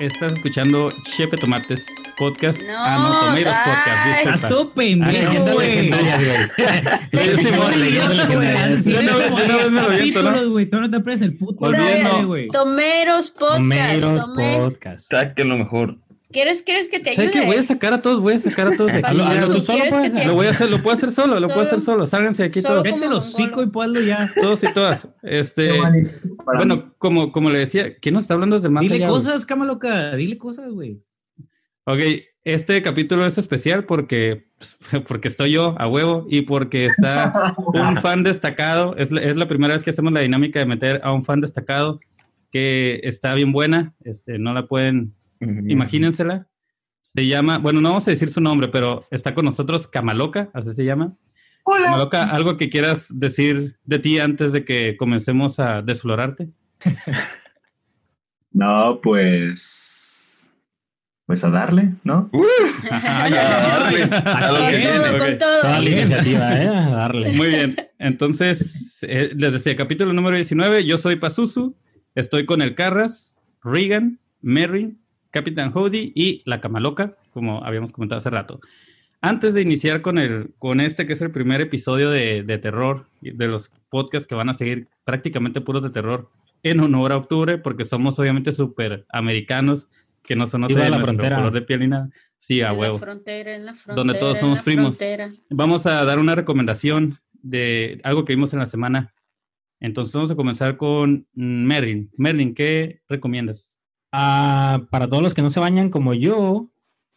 Estás escuchando Chepe Tomates Podcast. No, ah, no, Tomeiros ay. Podcast. Disculpa. Estás todo pendejo, Ah, güey. ¿no? capítulos, güey. Tú no te aprendes el puto. Tomeros Podcast. Tomeros Tome- Podcast. Saquen lo mejor. ¿Quieres, ¿Quieres que te ¿Sabes ayude? qué? Voy a sacar a todos, voy a sacar a todos de aquí. Hazlo- tú solo, ¿Quieres pues. que te Lo voy a hacer, lo puedo hacer solo, lo puedo hacer solo. Sálganse de aquí Solo todos. Vete los mongolo. y ponlo ya. Todos y todas. Este, bueno, como, como le decía, ¿quién nos está hablando desde el más Dile allá, cosas, cama loca. Dile cosas, güey. Ok, este capítulo es especial porque, pues, porque estoy yo a huevo y porque está un fan destacado. Es, la- es la primera vez que hacemos la dinámica de meter a un fan destacado que está bien buena. Este, no la pueden, imagínensela. Se llama, bueno, no vamos a decir su nombre, pero está con nosotros Camaloca, así se llama. Camaloca, ¿algo que quieras decir de ti antes de que comencemos a desflorarte? No, pues. Pues a darle, ¿no? Ajá, ya, ya, ya. A lo Con que ok. con todo. Toda la iniciativa, ¿eh? A darle. Muy bien. Entonces, eh, les decía, capítulo número 19. Yo soy Pazuzu. Estoy con el Carras, Regan, Merrin, Capitán Howdy y la Camaloca, como habíamos comentado hace rato. Antes de iniciar con, el, con este, que es el primer episodio de, de terror, y de los podcasts que van a seguir prácticamente puros de terror, en honor a octubre, porque somos obviamente súper americanos, que no son Viva de la nuestro frontera. color de piel ni nada. Sí, a En la huevo. frontera, en la frontera. Donde todos en somos la primos. frontera. Vamos a dar una recomendación de algo que vimos en la semana. Entonces vamos a comenzar con Merlin. Merlin, ¿qué recomiendas? Ah, para todos los que no se bañan como yo,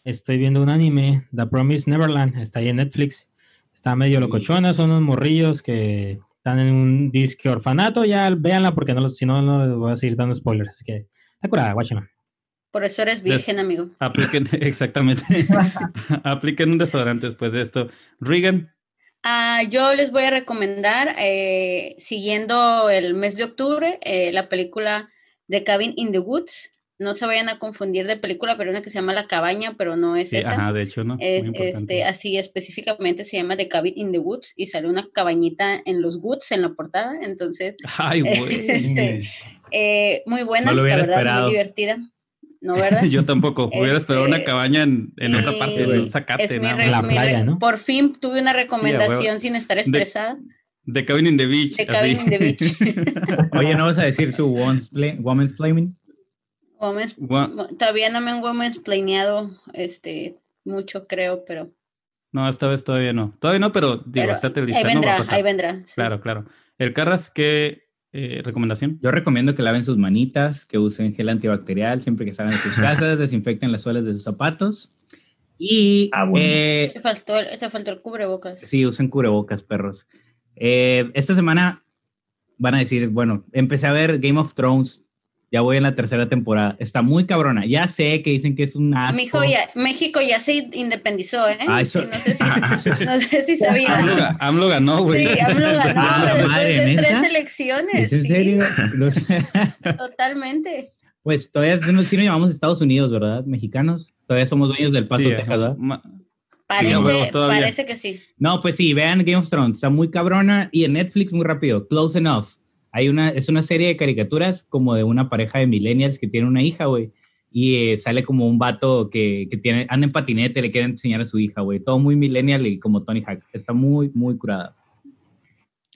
estoy viendo un anime, The Promised Neverland, está ahí en Netflix. Está medio locochona, son unos morrillos que están en un disque orfanato. Ya véanla porque no, si no, no les voy a seguir dando spoilers. Es que está curada, guáchala. Por eso eres virgen, amigo. Apliquen, exactamente. Apliquen un desodorante después de esto. Regan, Ah, yo les voy a recomendar, eh, siguiendo el mes de octubre, eh, la película The Cabin in the Woods. No se vayan a confundir de película, pero una que se llama La Cabaña, pero no es sí, esa. ajá, de hecho, ¿no? Es, este, así específicamente se llama The Cabin in the Woods y sale una cabañita en los woods en la portada. Entonces, Ay, güey. este, eh, muy buena, No lo hubiera la verdad, esperado. muy divertida. ¿No, verdad? Yo tampoco. Hubiera esperado una Este, cabaña en, en otra parte del es zacate. mi nada. La playa, ¿no? Por fin tuve una recomendación sin estar estresada. The Cabin in the Beach. The Cabin in the Beach. Oye, ¿no vas a decir tu woman's, play- woman's playing? Women's- Gua- todavía no me han women's planeado este, mucho, creo, pero, No, esta vez todavía no. Todavía no, pero digo, pero estate ahí lista, no va a vendrá, pasar. ahí vendrá. sí. Claro, claro. El Carras, ¿qué eh, recomendación? Yo recomiendo que laven sus manitas, que usen gel antibacterial siempre que salgan de sus casas, desinfecten las suelas de sus zapatos y Ah, bueno. eh, Te faltó, el- te faltó el cubrebocas. sí, usen cubrebocas, perros. Eh, esta semana van a decir, bueno, empecé a ver Game of Thrones, ya voy en la tercera temporada, está muy cabrona, ya sé que dicen que es un asco. Mijo, ya, México ya se independizó, ¿eh? Ah, eso- Sí, no, sé si, no sé si sabía. AMLO, ga- AMLO ganó, güey. Sí, AMLO ganó Ah, tres elecciones. ¿Es en sí, serio? No sé. Totalmente. pues todavía sí nos sí nos llamamos Estados Unidos, ¿verdad? Mexicanos. Todavía somos dueños del Paso, Sí, Texas, parece que sí. No, pues sí, vean Game of Thrones, está muy cabrona y en Netflix muy rápido, Close Enough. Hay una, es una serie de caricaturas como de una pareja de millennials que tiene una hija, güey. Y eh, sale como un vato que, que tiene, anda en patinete, le quiere enseñar a su hija, güey. Todo muy millennial y como Tony Hawk. Está muy, muy curada.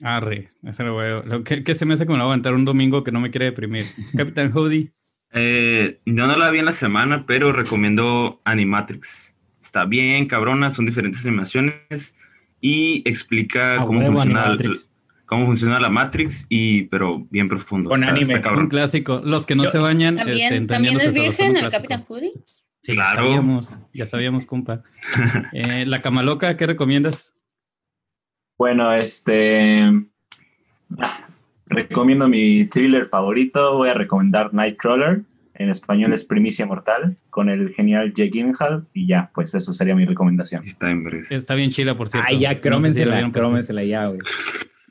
Arre, ese lo veo. Lo que, que se me hace que me lo voy a aventar un domingo que no me quiere deprimir. Capitán Howdy. Eh, yo no la vi en la semana, pero recomiendo Animatrix. Está bien, cabrona, son diferentes animaciones y explica cómo huevo, funciona, Animatrix. Cómo funciona la Matrix, y, pero bien profundo. Con está, anime. está Un clásico. Los que no Yo- se bañan. También, este, también es virgen el. Capitán Hoodie. Sí, Claro. Ya sabíamos, ya sabíamos, compa. Eh, la Camaloca, ¿qué recomiendas? Bueno, este. ah, Recomiendo mi thriller favorito. Voy a recomendar Nightcrawler. En español es Primicia Mortal. Con el genial Jake Gyllenhaal. Y ya, pues eso sería mi recomendación. Está en breve. Está bien chila, por cierto. Ay, ya, No sé si crómensela, crómensela ya, güey.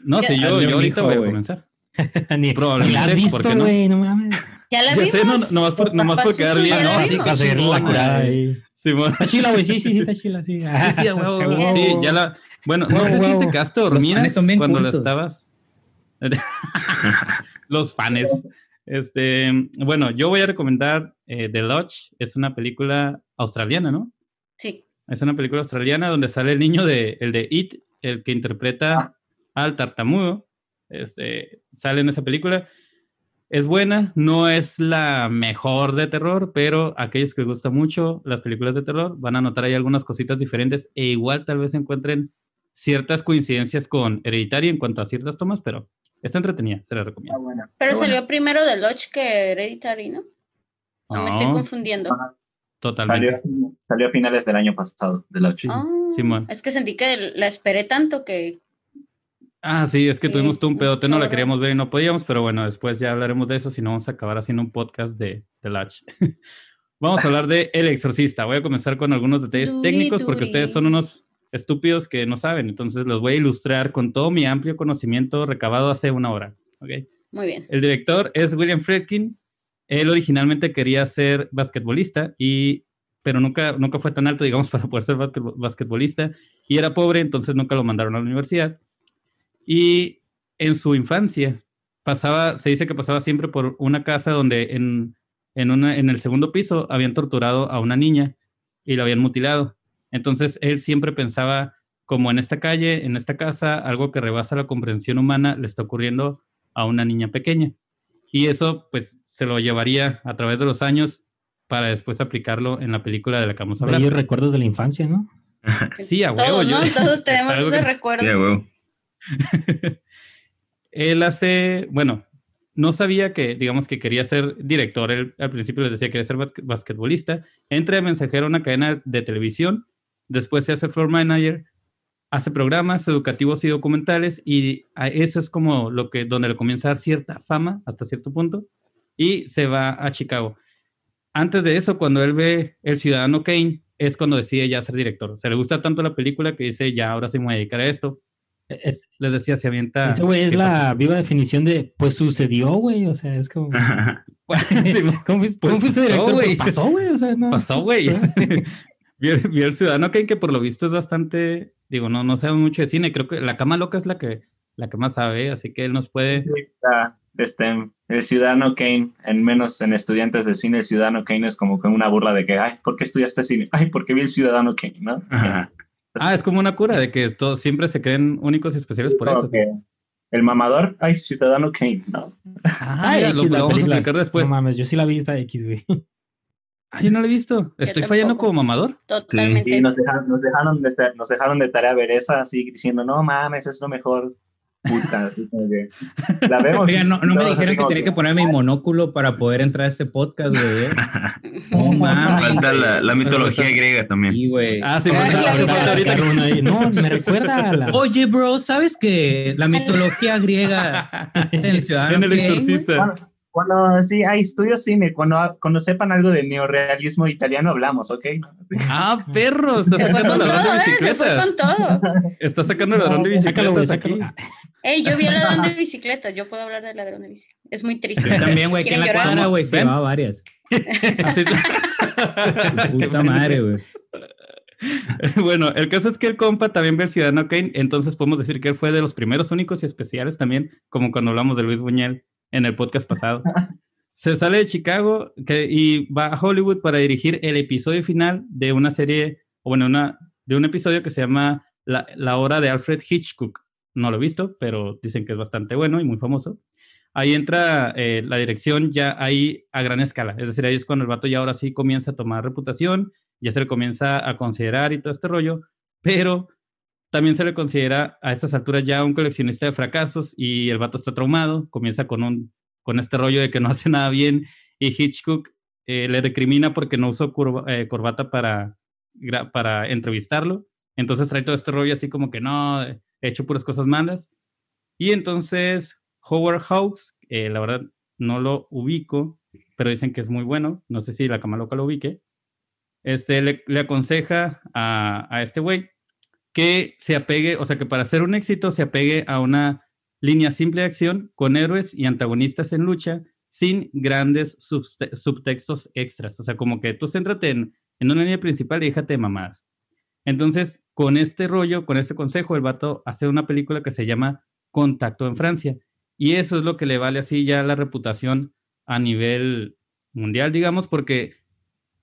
No, sí, yo, yo ahorita hijo, voy a comenzar. Ni, Probablemente, la has ¿por qué visto, no? güey, no mames. Ya la Ya vimos. sé, no, nomás por, nomás por quedar bien. No, sí, para seguir la curada ahí. Está chila, güey, sí, sí, sí, está chila, sí. Sí, sí, huevo, huevo. Sí, ya la. Bueno, no Huevo, sé si huevo. te quedaste dormida cuando la estabas. Los fanes. Este, bueno, yo voy a recomendar eh, The Lodge es una película australiana, ¿no? Sí. Es una película australiana donde sale el niño de, el de It, el que interpreta al tartamudo. Este, sale en esa película. Es buena, no es la mejor de terror, pero aquellos que les gusta mucho las películas de terror van a notar ahí algunas cositas diferentes e igual tal vez encuentren ciertas coincidencias con Hereditary en cuanto a ciertas tomas, pero está entretenida, se la Está recomiendo. buena. Pero está salió buena. primero The Lodge que Hereditary, ¿no? ¿O me estoy No, confundiendo? Ajá, totalmente. Salió, salió a finales del año pasado, de la Sí, Ah, Simón. es que sentí que la esperé tanto que Ah, sí, es que tuvimos todo un pedote, no la queríamos ver y no podíamos, pero bueno, después ya hablaremos de eso, si no vamos a acabar haciendo un podcast de, de Latch. vamos a hablar de El Exorcista. Voy a comenzar con algunos detalles Duri, técnicos porque duri. ustedes son unos estúpidos que no saben, entonces los voy a ilustrar con todo mi amplio conocimiento recabado hace una hora. ¿ok? muy bien. El director es William Friedkin. Él originalmente quería ser basquetbolista, y, pero nunca, nunca fue tan alto, digamos, para poder ser basquetbo- basquetbolista. Y era pobre, entonces nunca lo mandaron a la universidad. Y en su infancia pasaba, se dice que pasaba siempre por una casa donde en, en, una, en el segundo piso habían torturado a una niña y la habían mutilado. Entonces él siempre pensaba, como en esta calle, en esta casa, algo que rebasa la comprensión humana le está ocurriendo a una niña pequeña. Y eso, pues, se lo llevaría a través de los años para después aplicarlo en la película de la que vamos a hablar. Bellos recuerdos de la infancia, ¿no? Sí, a huevo. Todos, yo- ¿no? Todos tenemos ese que- recuerdo. Sí, a huevo. él hace, bueno, no sabía que, digamos, que quería ser director. Él al principio les decía que quería ser basque- basquetbolista. Entra de mensajero a una cadena de televisión. Después se hace floor manager. Hace programas educativos y documentales. Y eso es como lo que, donde le comienza a dar cierta fama hasta cierto punto. Y se va a Chicago. Antes de eso, cuando él ve El Ciudadano Kane, es cuando decide ya ser director. O sea, le gusta tanto la película que dice, ya, ahora sí me voy a dedicar a esto. Es- Les decía, se avienta... Ese güey es ¿Qué la viva definición de, pues sucedió, güey. O sea, es como. Sí, ¿Cómo fuiste, Pues cómo fuiste pasó, director? güey. Pues pasó, güey. O sea, no. pasó, güey. vi, el ciudadano Kane, que por lo visto es bastante, digo, no, no sabe mucho de cine. Creo que la cama loca es la que, la que más sabe, así que él nos puede. Este, el Ciudadano Kane, en menos en estudiantes de cine, el Ciudadano Kane es como que una burla de que, ay, ¿por qué estudiaste cine? Ay, porque vi el Ciudadano Kane, ¿no? Ajá. Ah, es como una cura de que todos siempre se creen únicos y especiales por eso. el mamador, ay, Ciudadano Kane, ¿no? Ah, Ay, mira, lo, X, lo la vamos a explicar después. No mames, yo sí la vi esta X, güey. Ah, yo no lo he visto. Estoy fallando como mamador. Totalmente. Y nos dejaron, nos dejaron, de, nos dejaron de tarea ver esa, así diciendo, no mames, es lo mejor. Puta, la vemos. Oiga, no, no me dijeron que tenía que poner mi monóculo para poder entrar a este podcast, güey. ¿eh? No mames. Falta la, la mitología griega también. Sí, güey. Ah, sí, Ah, falta- claro. falta ahorita. Ahí- No, me recuerda a la. Oye, bro, ¿sabes que la mitología griega en el ciudadano En el exorcista. Cuando, cuando sí, hay estudios cine, cuando, cuando sepan algo de neorealismo italiano hablamos, ¿ok? Ah, perro. Está sacando el ladrón todo, de ¿eh? Se fue bicicletas. con todo. Está sacando el ladrón de bicicletas aquí. Ey, yo vi el ladrón de bicicletas. Yo puedo hablar del ladrón de bicicletas. Es muy triste. Yo también, güey, que en la cuadra, güey, se llevaba varias. Así- Puta madre, güey. Bueno, el caso es que el compa también ve el Ciudadano Kane, entonces podemos decir que él fue de los primeros únicos y especiales también, como cuando hablamos de Luis Buñuel en el podcast pasado. Se sale de Chicago que, y va a Hollywood para dirigir el episodio final de una serie, o bueno, una, de un episodio que se llama La, La Hora de Alfred Hitchcock. No lo he visto, pero dicen que es bastante bueno y muy famoso. Ahí entra eh, la dirección ya ahí a gran escala, es decir, ahí es cuando el vato ya ahora sí comienza a tomar reputación, ya se le comienza a considerar y todo este rollo, pero también se le considera a estas alturas ya un coleccionista de fracasos y el vato está traumado, comienza con, un, con este rollo de que no hace nada bien y Hitchcock eh, le recrimina porque no usó curva- eh, corbata para, para entrevistarlo, entonces trae todo este rollo así como que no, he hecho puras cosas malas. Y entonces Howard Hawks, eh, la verdad no lo ubico, pero dicen que es muy bueno, no sé si la cama loca lo ubique, este, le, aconseja a, este güey que se apegue, o sea, que para hacer un éxito se apegue a una línea simple de acción con héroes y antagonistas en lucha sin grandes subte- subtextos extras. O sea, como que tú céntrate en, en una línea principal y déjate de mamadas. Entonces, con este rollo, con este consejo, el vato hace una película que se llama Contacto en Francia. Y eso es lo que le vale así ya la reputación a nivel mundial, digamos, porque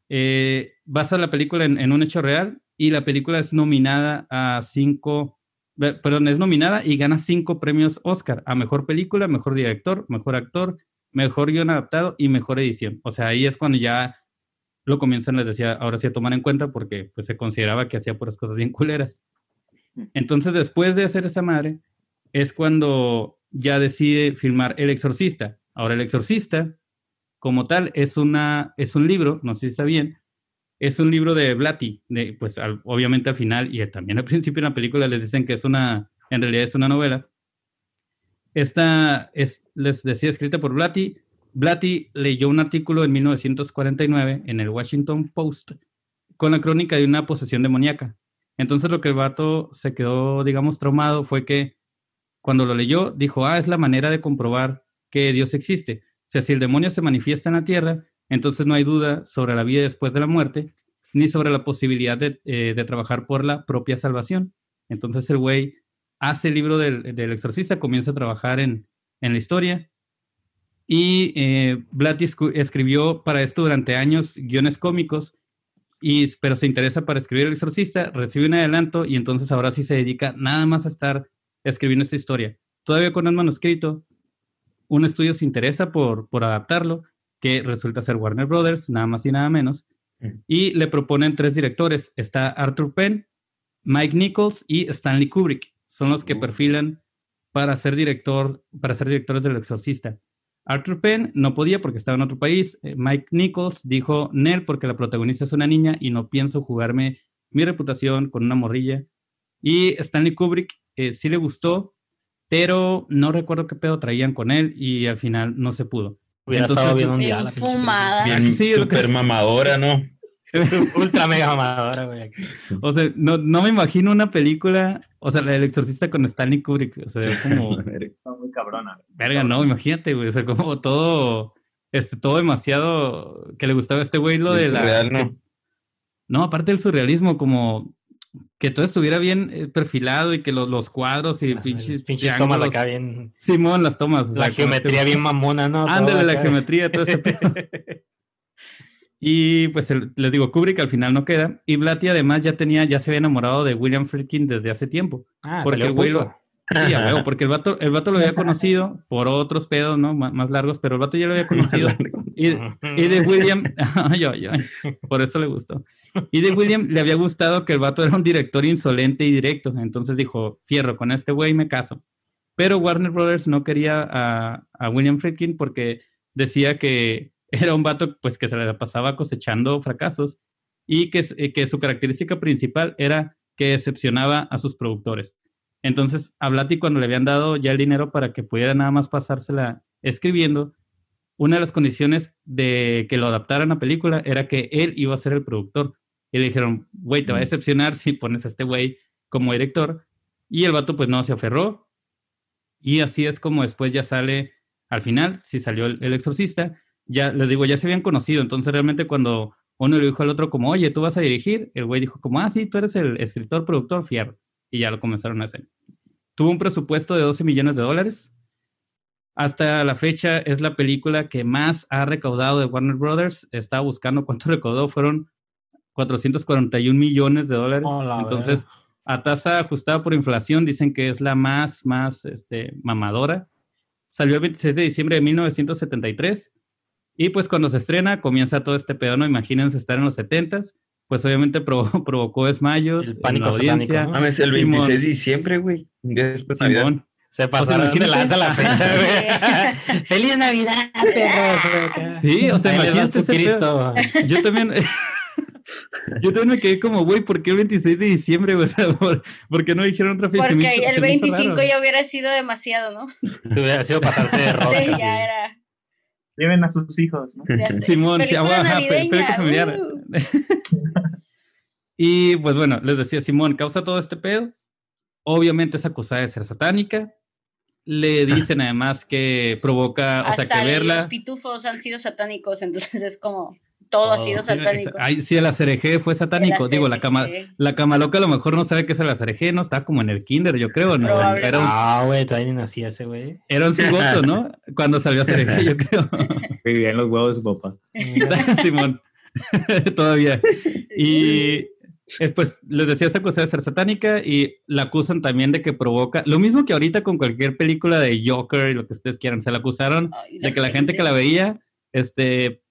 eh, basa la película en, en un hecho real y la película es nominada a cinco, eh, perdón, es nominada y gana cinco premios Oscar a mejor película, mejor director, mejor actor, mejor guion adaptado y mejor edición. O sea, ahí es cuando ya lo comienzan, les decía, ahora sí a tomar en cuenta porque pues se consideraba que hacía puras cosas bien culeras. Entonces, después de hacer esa madre, es cuando ya decide filmar El Exorcista. Ahora, El Exorcista, como tal, es, una, es un libro, no sé si está bien, es un libro de Blatty, de, pues al- obviamente al final y también al principio de la película les dicen que es una, en realidad es una novela. Esta es, les decía, escrita por Blatty. Blatty leyó un artículo en 1949 en el Washington Post con la crónica de una posesión demoníaca. Entonces lo que el vato se quedó, digamos, traumado fue que cuando lo leyó, dijo, ah, es la manera de comprobar que Dios existe. O sea, si el demonio se manifiesta en la tierra, entonces no hay duda sobre la vida después de la muerte, ni sobre la posibilidad de, eh, trabajar por la propia salvación. Entonces el güey hace el libro del, del exorcista, comienza a trabajar en, en la historia. Y eh, Blatty escribió para esto durante años guiones cómicos, y, pero se interesa para escribir El Exorcista, recibe un adelanto y entonces ahora sí se dedica nada más a estar escribiendo esta historia. Todavía con el manuscrito, un estudio se interesa por, por adaptarlo, que resulta ser Warner Brothers, nada más y nada menos, y le proponen tres directores. Está Arthur Penn, Mike Nichols y Stanley Kubrick. Son los que perfilan para ser director, para ser directores del Exorcista. Arthur Penn no podía porque estaba en otro país. Eh, Mike Nichols dijo Nel porque la protagonista es una niña y no pienso jugarme mi reputación con una morrilla. Y Stanley Kubrick eh, sí le gustó, pero no recuerdo qué pedo traían con él y al final no se pudo. Hubiera Entonces, estado bien un día. fumada. Bien, sí, lo que- super mamadora, ¿no? Ultra mega mamadora, güey. O sea, no, no me imagino una película, o sea, la del exorcista con Stanley Kubrick. O sea, como, Cabrona. verga, no, imagínate, güey. O sea, como todo, este, todo demasiado que le gustaba a este güey lo de la. Surreal, ¿no? no, aparte del surrealismo, como que todo estuviera bien eh, perfilado y que los, los cuadros y Las- pinches, pinches tomas acá bien. Simón, las tomas. o La sea, geometría bien mamona, ¿no? Todo Ándale, la acá. geometría, todo ese pedo. Y pues el- les digo, Kubrick al final no queda. Y Blatty además ya tenía, ya se había enamorado de William Friedkin desde hace tiempo. Ah, Porque salió el güey lo- Sí, a huevo, porque el vato, el vato lo había conocido por otros pedos, ¿no? Má- Más largos, pero el vato ya lo había conocido. Y, y de William, ay, ay, por eso le gustó. Y de William le había gustado que el vato era un director insolente y directo. Entonces dijo, fierro, con este güey me caso. Pero Warner Brothers no quería a, a William Friedkin porque decía que era un vato pues que se le pasaba cosechando fracasos y que, eh, que su característica principal era que decepcionaba a sus productores. Entonces, a Blatty cuando le habían dado ya el dinero para que pudiera nada más pasársela escribiendo, una de las condiciones de que lo adaptaran a película era que él iba a ser el productor. Y le dijeron, güey, te va a decepcionar si pones a este güey como director. Y el vato pues no se aferró. Y así es como después ya sale, al final, si salió el, el exorcista, ya les digo, ya se habían conocido. Entonces realmente cuando uno le dijo al otro como, oye, tú vas a dirigir, el güey dijo como, ah, sí, tú eres el escritor, productor, fierro. Y ya lo comenzaron a hacer. Tuvo un presupuesto de 12 millones de dólares. Hasta la fecha es la película que más ha recaudado de Warner Brothers. Estaba buscando cuánto recaudó, fueron 441 millones de dólares. Oh, Entonces, a tasa ajustada por inflación, dicen que es la más, más este, mamadora. Salió el 26 de diciembre de 1973. Y pues cuando se estrena, comienza todo este pedo, ¿no? Imagínense estar en los 70s. Pues obviamente provo- provocó desmayos El en pánico la audiencia. satánico, ¿no? Mames, el Simón. 26 de diciembre, güey. Un día después de Navidad. Simón. Se pasaron de lanza la fecha, güey. ¡Feliz Navidad, perros! Sí, o sea, imagínate ese pedo. Cristo. Yo también. Yo también me quedé como, güey, ¿por qué el 26 de diciembre? O sea, ¿por, por qué no dijeron otra fecha? Porque hizo- el se me hizo 25 raro. ya hubiera sido demasiado, ¿no? Hubiera sido pasarse de rosca. Sí, ya era. Lleven a sus hijos, ¿no? Simón, sí, Película ajá, pe- película familiar. uh. Y pues bueno, les decía, Simón causa todo este pedo. Obviamente es acusada de ser satánica. Le dicen además que provoca, o sea, que verla. los pitufos han sido satánicos, entonces es como todo ha Oh, sido satánico. Ay, sí, el acereje fue satánico. Digo, la cama, la cama loca a lo mejor no sabe qué es el acereje, no está como en el kinder, yo creo, ¿no? Era un, Ah, güey, todavía ni nacía ese, güey. era un cigoto, ¿no? Cuando salió acereje, yo creo. Vivía en los huevos de su papá. Simón. Todavía. Y pues les decía, se acusa de ser satánica y la acusan también de que provoca, lo mismo que ahorita con cualquier película de Joker y lo que ustedes quieran, se la acusaron Ay, de que la gente que la veía, este,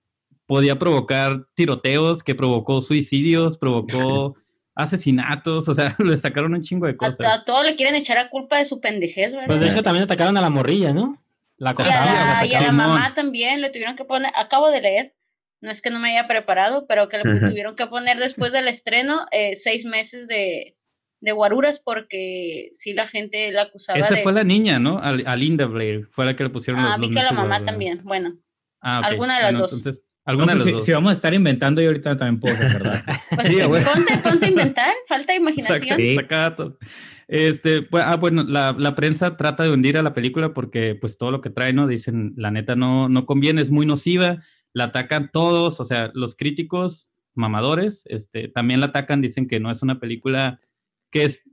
podía provocar tiroteos, que provocó suicidios, provocó asesinatos, o sea, le sacaron un chingo de A, cosas. a todos le quieren echar a culpa de su pendejez, ¿verdad? Pues de hecho también atacaron a la morrilla, ¿no? La y a la, la y a la mamá también le tuvieron que poner, acabo de leer, no es que no me haya preparado, pero que le tuvieron que poner después del estreno eh, seis meses de, de guaruras porque sí la gente la acusaba Esa de... fue la niña, ¿no? A, a Linda Blair, fue la que le pusieron Ah, los vi que la mamá de- también, bueno. Ah, ok. Alguna de las dos. Entonces, alguna de No, las pues, si, dos. si vamos a estar inventando, yo ahorita también puedo recordar. Pues, Sí, güey. ponte, ponte a inventar, falta imaginación. Saca- Sí. saca datos. Este, pues, ah, bueno, la, la prensa trata de hundir a la película porque, pues, todo lo que trae, ¿no? Dicen, la neta no, no conviene, es muy nociva, la atacan todos, o sea, los críticos mamadores, este, también la atacan, dicen que no es una película que es,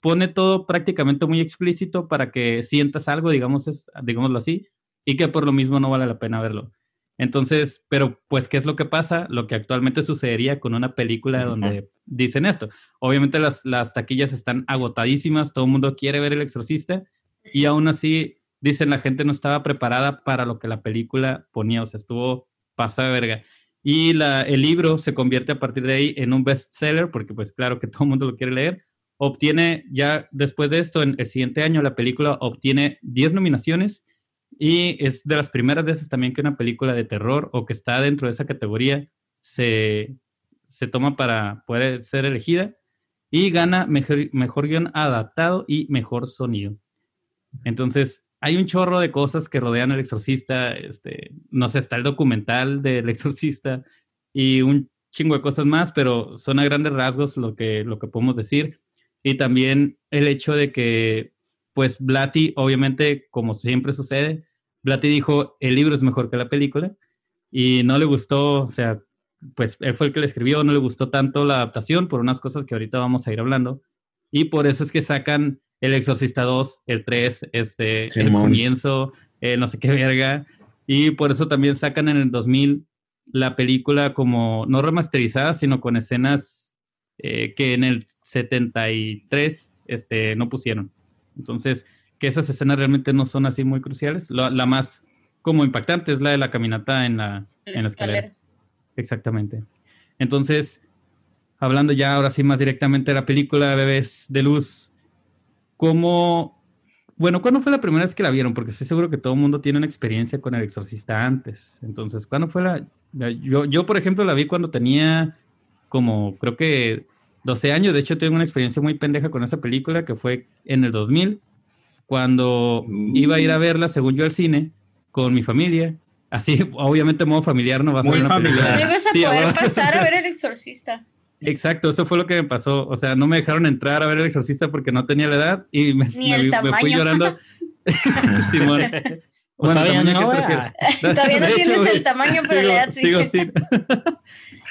pone todo prácticamente muy explícito para que sientas algo, digamos, es, digámoslo así, y que por lo mismo no vale la pena verlo. Entonces, pero pues, ¿qué es lo que pasa? Lo que actualmente sucedería con una película donde dicen esto. Obviamente las, las taquillas están agotadísimas, todo el mundo quiere ver El Exorcista y aún así, dicen, la gente no estaba preparada para lo que la película ponía, o sea, estuvo pasada de verga. Y la, el libro se convierte a partir de ahí en un bestseller, porque pues claro que todo el mundo lo quiere leer. Obtiene ya después de esto, en el siguiente año, la película obtiene 10 nominaciones y es de las primeras veces también que una película de terror o que está dentro de esa categoría se, se toma para poder ser elegida y gana mejor, mejor guion adaptado y mejor sonido. Entonces, hay un chorro de cosas que rodean al exorcista. Este, no sé, está el documental del exorcista y un chingo de cosas más, pero son a grandes rasgos lo que, lo que podemos decir. Y también el hecho de que, pues, Blatty, obviamente, como siempre sucede, Blatty dijo, el libro es mejor que la película y no le gustó, o sea, pues él fue el que le escribió, no le gustó tanto la adaptación por unas cosas que ahorita vamos a ir hablando. Y por eso es que sacan El Exorcista 2, el 3, este, el comienzo, eh, no sé qué verga. Y por eso también sacan en el 2000 la película como no remasterizada, sino con escenas eh, que en el 73 este, no pusieron. Entonces, que esas escenas realmente no son así muy cruciales. La, la más como impactante es la de la caminata en la, La en la escalera. escalera. Exactamente. Entonces, hablando ya ahora sí más directamente de la película Bebés de Luz, ¿cómo... Bueno, ¿cuándo fue la primera vez que la vieron? Porque estoy seguro que todo el mundo tiene una experiencia con el exorcista antes. Entonces, ¿cuándo fue la...? la- Yo, yo, por ejemplo, la vi cuando tenía como, creo que 12 años. De hecho, tengo una experiencia muy pendeja con esa película que fue en el 2000, cuando Mm. iba a ir a verla, según yo, al cine, con mi familia. Así, obviamente, modo familiar, no va a ser Muy una familiar. película. No ibas a Sí, poder pasar a ver el exorcista. Exacto, eso fue lo que me pasó. O sea, no me dejaron entrar a ver el exorcista porque no tenía la edad y me, Ni me el vi- me fui tamaño. llorando. Simón. Bueno, todavía tamaño, ¿a no? Todavía no hecho, tienes el tamaño, pero la edad sí. sigo sin.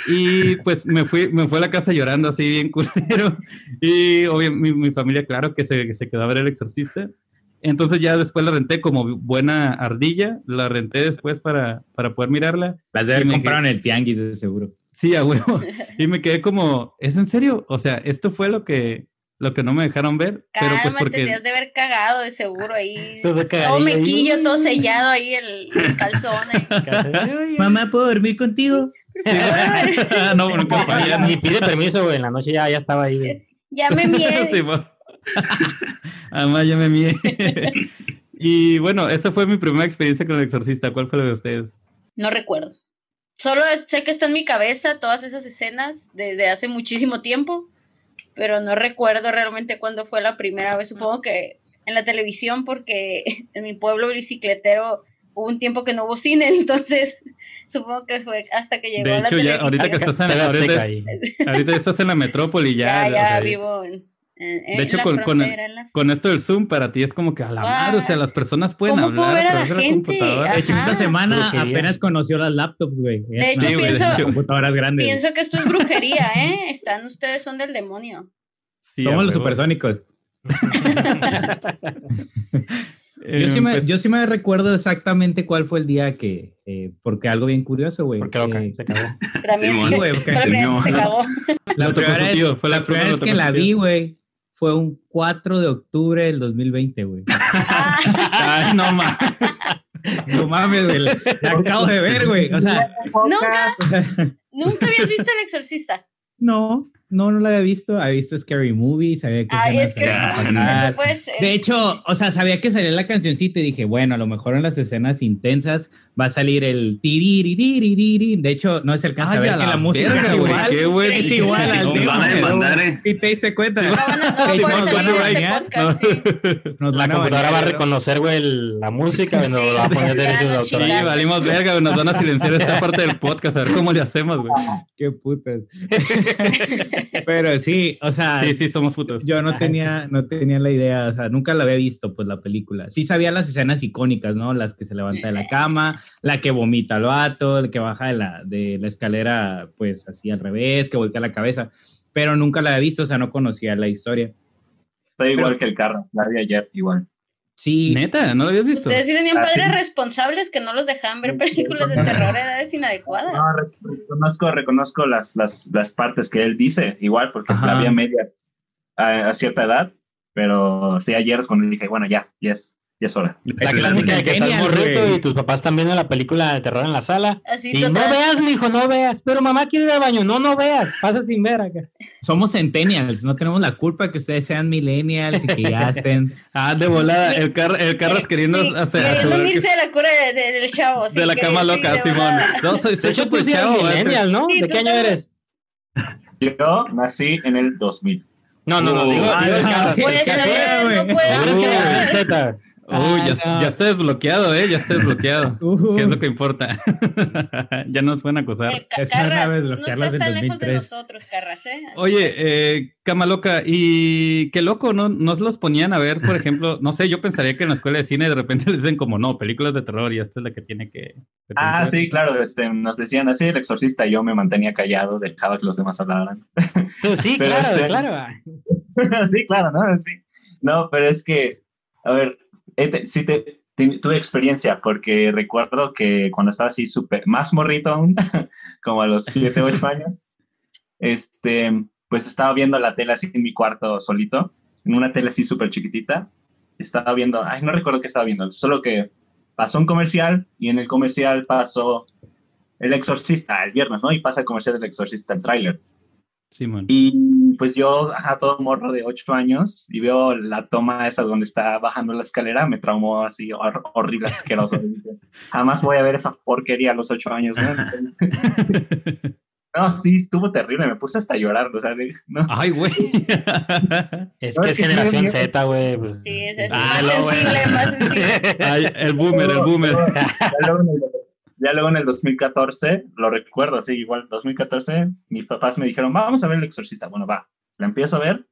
y pues me fui, me fui a la casa llorando así bien culero. Y obviamente mi, mi familia, claro, que se, que se quedó a ver el exorcista. Entonces ya después la renté como buena ardilla, la renté después para, para poder mirarla. Las de Y haber comprado en el tianguis, de seguro. Sí, a huevo. Y me quedé como, ¿es en serio? O sea, esto fue lo que, lo que no me dejaron ver, pero pues Cálmate, te porque... has de haber cagado de seguro ahí. Todo Todo ahí. mequillo, todo sellado ahí, el, el calzón. ahí. Mamá, ¿puedo dormir contigo? no, nunca falla, ¿no? Ni pide permiso, güey. En la noche ya, ya estaba ahí. güey. Ya me mié. Sí. Además, ya me mié. y bueno, esa fue mi primera experiencia con el exorcista. ¿Cuál fue la de ustedes? No recuerdo. Solo sé que está en mi cabeza todas esas escenas desde hace muchísimo tiempo, pero no recuerdo realmente cuándo fue la primera vez. Supongo que en la televisión, porque en mi pueblo bicicletero hubo un tiempo que no hubo cine, entonces supongo que fue hasta que llegó De la ya televisión. ahorita que estás en la, Azteca ahorita, ahí. ahorita estás en la metrópoli ya. ya, o ya sea, vivo en, En- en De hecho, la con, con, la- con esto del Zoom, para ti es como que a la Guau. madre, o sea, las personas pueden ¿Cómo puedo hablar ver a la gente? computadora. De hecho, esta semana Brujería. apenas conoció las laptops, güey. De hecho, Sí, de pienso, hecho. computadoras grandes. pienso que esto es brujería, ¿eh? Están, ustedes son del demonio. Sí, Somos los supersónicos. Eh, Yo sí, me, pues, yo sí me recuerdo exactamente cuál fue el día que, eh, porque algo bien curioso, güey. Porque loca, Eh, se acabó. También sí. güey, se cagó. la primera vez, tío, fue la la primera primera vez que la vi, güey, fue un 4 de octubre del 2020, güey. Ah, Ay, no mames. No mames, güey. La acabo de ver, güey. O sea, Nunca, nunca habías visto El Exorcista. no, no, no la había visto. Había visto Scary Movie, sabía que Ay, a ya, pasar. no puede ser. De hecho, o sea, sabía que salía la cancioncita y dije, bueno, a lo mejor en las escenas intensas va a salir el tiririririri. De hecho, no se alcanza a Ay, ver a que la la música verga, es igual. qué bueno. Es igual al Nos van a demandar, eh. Y te diste cuenta. No van a, no Sí, nos van a bañar. podcast, sí. Nos La a computadora va a ¿no? reconocer, güey, la música, y nos Sí, va a poner derechos de no autor. Sí, valimos verga, güey, nos van a silenciar esta parte del podcast, a ver cómo le hacemos, güey. Qué putas. Pero sí, o sea, Sí, sí, somos putos. yo no tenía, no tenía la idea, o sea, nunca la había visto, pues, la película. Sí sabía las escenas icónicas, ¿no? Las que se levanta de la cama, la que vomita al vato, el que baja de la, de la escalera, pues, así al revés, que voltea la cabeza. Pero nunca la había visto, o sea, no conocía la historia. Estoy igual Pero- que el carro, la vi ayer, igual. Sí, Neta, ¿no lo habías visto? Ustedes sí tenían Ah, padres sí. responsables que no los dejaban ver películas de terror a edades inadecuadas. No, re- reconozco, reconozco las, las, las partes que él dice, igual, porque Ajá. la vi a media a, a cierta edad, pero sí, ayer es cuando dije, bueno, ya, ya es, ya es hora. La clásica de que estás morrito y tus papás están viendo la película de terror en la sala. Así Y no veas, mijo, no veas. Pero mamá quiere ir al baño. No, no veas. Pasa sin ver acá. somos centennials, no tenemos la culpa que ustedes sean millennials y que ya estén... Ah, de volada, el, car el Carras queriendo Sí, hacer, queriendo asegurar que de la cura de- de- del chavo. sí, de la cama loca, de Simón. No, soy, De soy hecho, tú chavo. millennial, ¿no? Sí, ¿De qué año también. eres? Yo nací en el 2000. No, no, no. Digo, ah, digo el no, Carras, Puede el ¿qué ser, no puedes Carras. Uh. Uy, ya, Ah, no. ya está desbloqueado, ¿eh? Ya está desbloqueado. Uh, ¿Qué es lo que importa? ya nos pueden acusar. Eh, Ca- Es una Carras, nave no estás tan lejos de 2003. nosotros, Carras, ¿eh? Así Oye, eh, cama loca, y qué loco, ¿no? Nos los ponían a ver, por ejemplo, no sé, yo pensaría que en la escuela de cine de repente les dicen como, no, películas de terror y esta es la que tiene que... Ah, que ver". sí, claro, este, nos decían así, el exorcista, y yo me mantenía callado, dejaba que los demás hablaran. Sí, Pero claro, este- claro. sí, claro, ¿no? Sí. No, pero es que, a ver, he te- sí te, te- tuve experiencia, porque recuerdo que cuando estaba así súper, más morrito aún, como a los 7, 8 años, este, pues estaba viendo la tele así en mi cuarto solito, en una tele así súper chiquitita, estaba viendo, ay, no recuerdo qué estaba viendo, solo que pasó un comercial y en el comercial pasó El Exorcista el viernes, ¿no? Y pasa el comercial del Exorcista, el tráiler. Simón. Y pues yo, a todo morro de 8 años, y veo la toma esa donde está bajando la escalera, me traumó así hor- horrible, asqueroso. Jamás voy a ver esa porquería a los 8 años. ¿no? No, sí, estuvo terrible, me puse hasta a llorar, o sea, de- no. Ay, güey. Es No, que es es que sí, generación. Z, güey. Pues. Sí, es, es Ah, más sensible, más sensible. Ay, el boomer, el boomer. Luego, ya luego en el 2014, lo recuerdo, sí, igual, 2014, mis papás me dijeron, vamos a ver El Exorcista. Bueno, va, la empiezo a ver.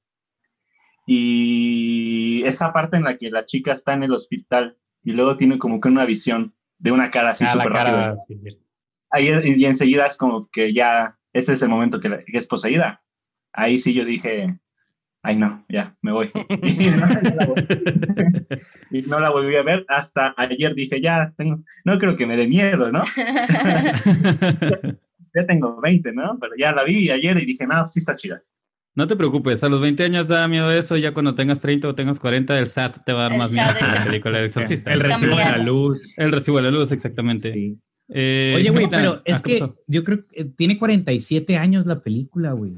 Y esa parte en la que la chica está en el hospital y luego tiene como que una visión de una cara así Ah, súper rápida. sí, sí. Ahí, y enseguida es como que ya, ese es el momento que, la- que es poseída. Ahí sí yo dije, ay no, ya, me voy. y, no, no la volví, y no la volví a ver hasta ayer dije, ya, tengo, no creo que me dé miedo, ¿no? Ya tengo 20, ¿no? Pero ya la vi ayer y dije, no, sí está chida. No te preocupes, a los 20 años da miedo eso, ya cuando tengas 30 o tengas 40, el SAT te va a dar El más miedo que la película del exorcista. El recibo de la luz. El recibo de la luz, exactamente. Sí. Eh, Oye, güey, pero ah, es ¿qué que pasó? yo creo que eh, tiene 47 años la película, güey.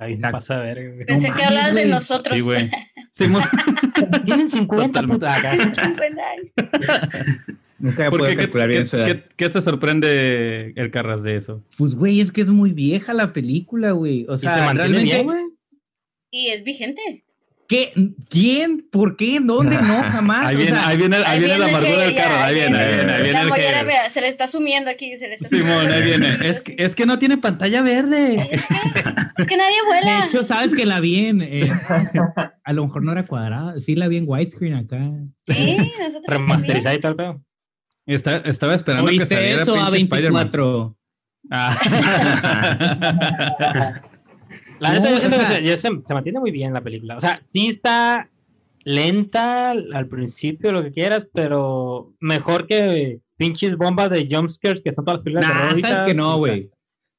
Ahí se pasa a ver, güey. Pensé No que hablabas de nosotros. Sí, güey. Simón, Tienen 50 Totalmente. puta acá. 50 años. Nunca ¿por podido qué? ¿Qué, calcular bien qué- su edad. qué- qué te sorprende el Carras de eso? Pues, güey, es que es muy vieja la película, güey. O ¿Y sea, se mantiene realmente. bien, güey? Y es vigente. ¿Qué? ¿Quién? ¿Por qué? ¿Dónde? No, jamás. Ahí o viene, sea, ahí viene, ahí viene la el amargura del carro. Ahí viene, ahí viene, ahí viene La el mollera, mira, se le está sumiendo aquí, se le está Simón, sumiendo. ahí viene. Es que, es que no tiene pantalla verde. Es que, es que nadie de vuela. hecho, sabes que la vi en. eh, a lo mejor no era cuadrada. Sí, la vi en widescreen acá. Sí, nosotros también. Remasterizada y todo el pedo. Está- estaba esperando que ¿Oíste saliera eso a pinche Spider-Man. 24? Ah. La No, neta, yo siento que sea- se, se, se mantiene muy bien la película. O sea, sí está lenta al principio, lo que quieras, pero mejor que pinches bombas de jumpscares que son todas las películas de Nah, terror sabes que no, o sea, güey.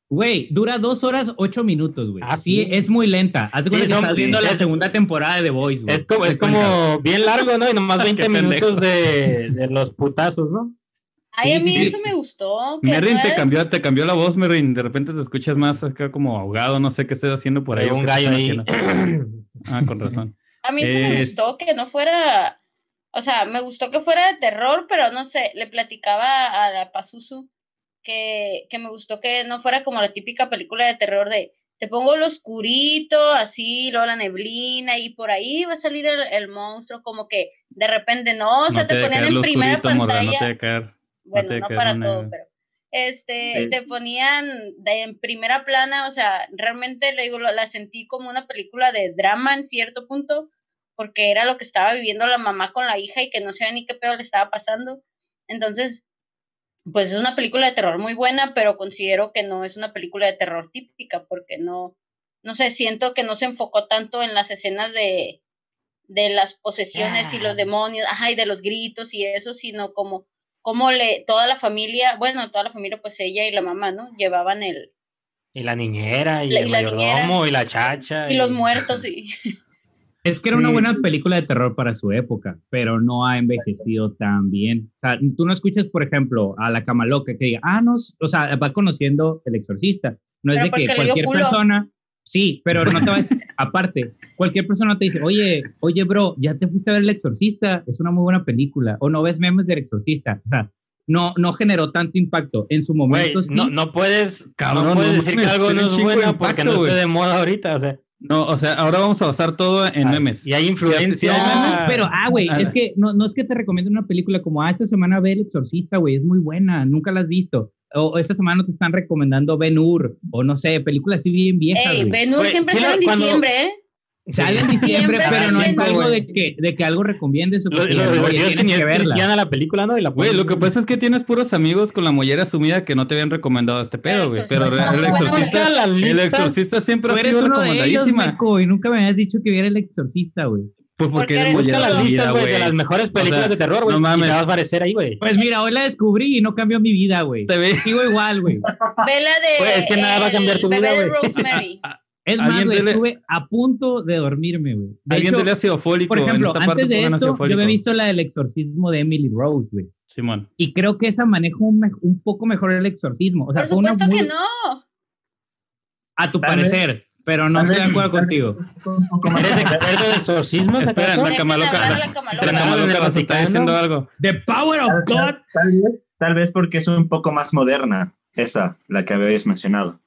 Güey, dura dos horas, ocho minutos, güey. Ah, sí, sí. es muy lenta. Haz de Sí, cuenta que son- estás viendo la segunda temporada de The Voice, güey. Es como, es de como bien largo, ¿no? Y nomás 20 Qué minutos de, de los putazos, ¿no? Ay, a mí sí, eso me gustó. que Merrin, te cambió, te cambió la voz, Merrin. De repente te escuchas más acá como ahogado. No sé qué estés haciendo por ahí. Hay un te gallo ahí. Ah, con razón. A mí eso me gustó que no fuera, o sea, me gustó que fuera de terror, pero no sé, le platicaba a la Pazuzu que, que me gustó que no fuera como la típica película de terror de te pongo lo oscurito, así, luego la neblina y por ahí va a salir el, el monstruo, como que de repente no, o sea, no te, debe ponían en primera pantalla No te. Bueno, no queda para una- todo, pero este, Sí. te ponían de en primera plana, o sea, realmente le digo, la sentí como una película de drama en cierto punto, porque era lo que estaba viviendo la mamá con la hija y que no sabía ni qué pedo le estaba pasando. Entonces, pues es una película de terror muy buena, pero considero que no es una película de terror típica, porque no, no sé, siento que no se enfocó tanto en las escenas de, de las posesiones y los Ah. demonios, ajá, y de los gritos y eso, sino como, como le, toda la familia, bueno, toda la familia, pues ella y la mamá, ¿no? Llevaban el, Y la niñera, y La- y el la mayordomo, y la chacha. y los muertos, y Es que era una buena película de terror para su época, pero no ha envejecido tan bien. O sea, tú no escuchas, por ejemplo, a la cama loca que diga, ah, no, o sea, va conociendo el exorcista. No es de que cualquier persona, sí, pero no te vas, aparte, cualquier persona te dice, oye, oye, bro, ya te fuiste a ver el exorcista, es una muy buena película, o no ves memes del exorcista. O sea, no, no generó tanto impacto. En su momento, sí. no, no puedes, Cabrón, no puedes no decir que algo no un es bueno porque no impacto, esté de moda ahorita, o sea. No, o sea, ahora vamos a basar todo en Ah, memes. Y hay influencia. sí, memes, Pero, ah, güey, Ah. es que no, no es que te recomiendo una película como, ah, esta semana ve El Exorcista, güey, es muy buena, nunca la has visto. O esta semana no te están recomendando Ben Hur, o no sé, películas así bien viejas, Ey. Ben Hur siempre sale en diciembre, ¿eh? Sale en diciembre, pero no es algo de que, de que algo recomiendes o que Lo, lo tienes es que verla. la película, ¿no? Y la Güey, lo que pasa es que tienes puros amigos con la mollera sumida que no te habían recomendado este pedo, güey. Pero el exorcista, el exorcista siempre ha sido uno de ellos, recomendadísima. Y nunca me habías dicho que viera El Exorcista, güey. Pues Porque porque Busca listas, güey, de las mejores películas sea, de terror, güey. no y mames. te vas a aparecer ahí, güey. Pues mira, hoy la descubrí y no cambió mi vida, güey. Te ve- Sigo igual, güey. Ve la de es que nada va a cambiar tu vida, güey. Rosemary. Es más, güey, dele- estuve a punto de dormirme, güey. Alguien hecho, dele ácido fólico. por ejemplo, en esta parte antes de esto, yo había visto la del exorcismo de Emily Rose, güey. Simón. Y creo que esa maneja un, poco mejor el exorcismo. O sea, Por supuesto muy- que no. A tu parecer, pero no estoy de acuerdo contigo. ¿Eres de creer del exorcismo? Espera, la Dejen cama loca. hablar a La, la cama la loca. cama ¿En el loca nos está diciendo algo. The power of God. tal- vez, tal vez porque es un poco más moderna, esa, la que habéis mencionado.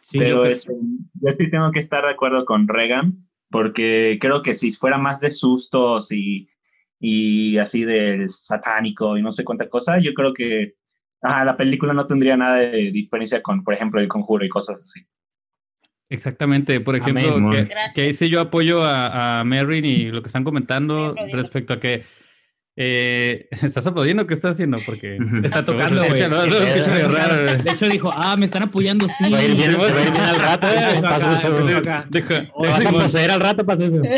Sí, yo Pero creo- este, yo sí tengo que estar de acuerdo con Reagan, porque creo que si fuera más de sustos y, y así del satánico y no sé cuánta cosa, yo creo que ajá, la película no tendría nada de diferencia con, por ejemplo, El Conjuro y cosas así. Exactamente, por ejemplo, Amén. que, que ahí sí yo apoyo a, a Merrin y lo que están comentando respecto a que eh, ¿estás aplaudiendo? ¿Qué estás haciendo? Porque Está tocando, güey. medio raro, güey. De hecho dijo, ah, me están apoyando, sí. Va a ir bien, te va a ir bien al rato, eh, acá. Deja- Te vas a poseer al rato, pasa eso.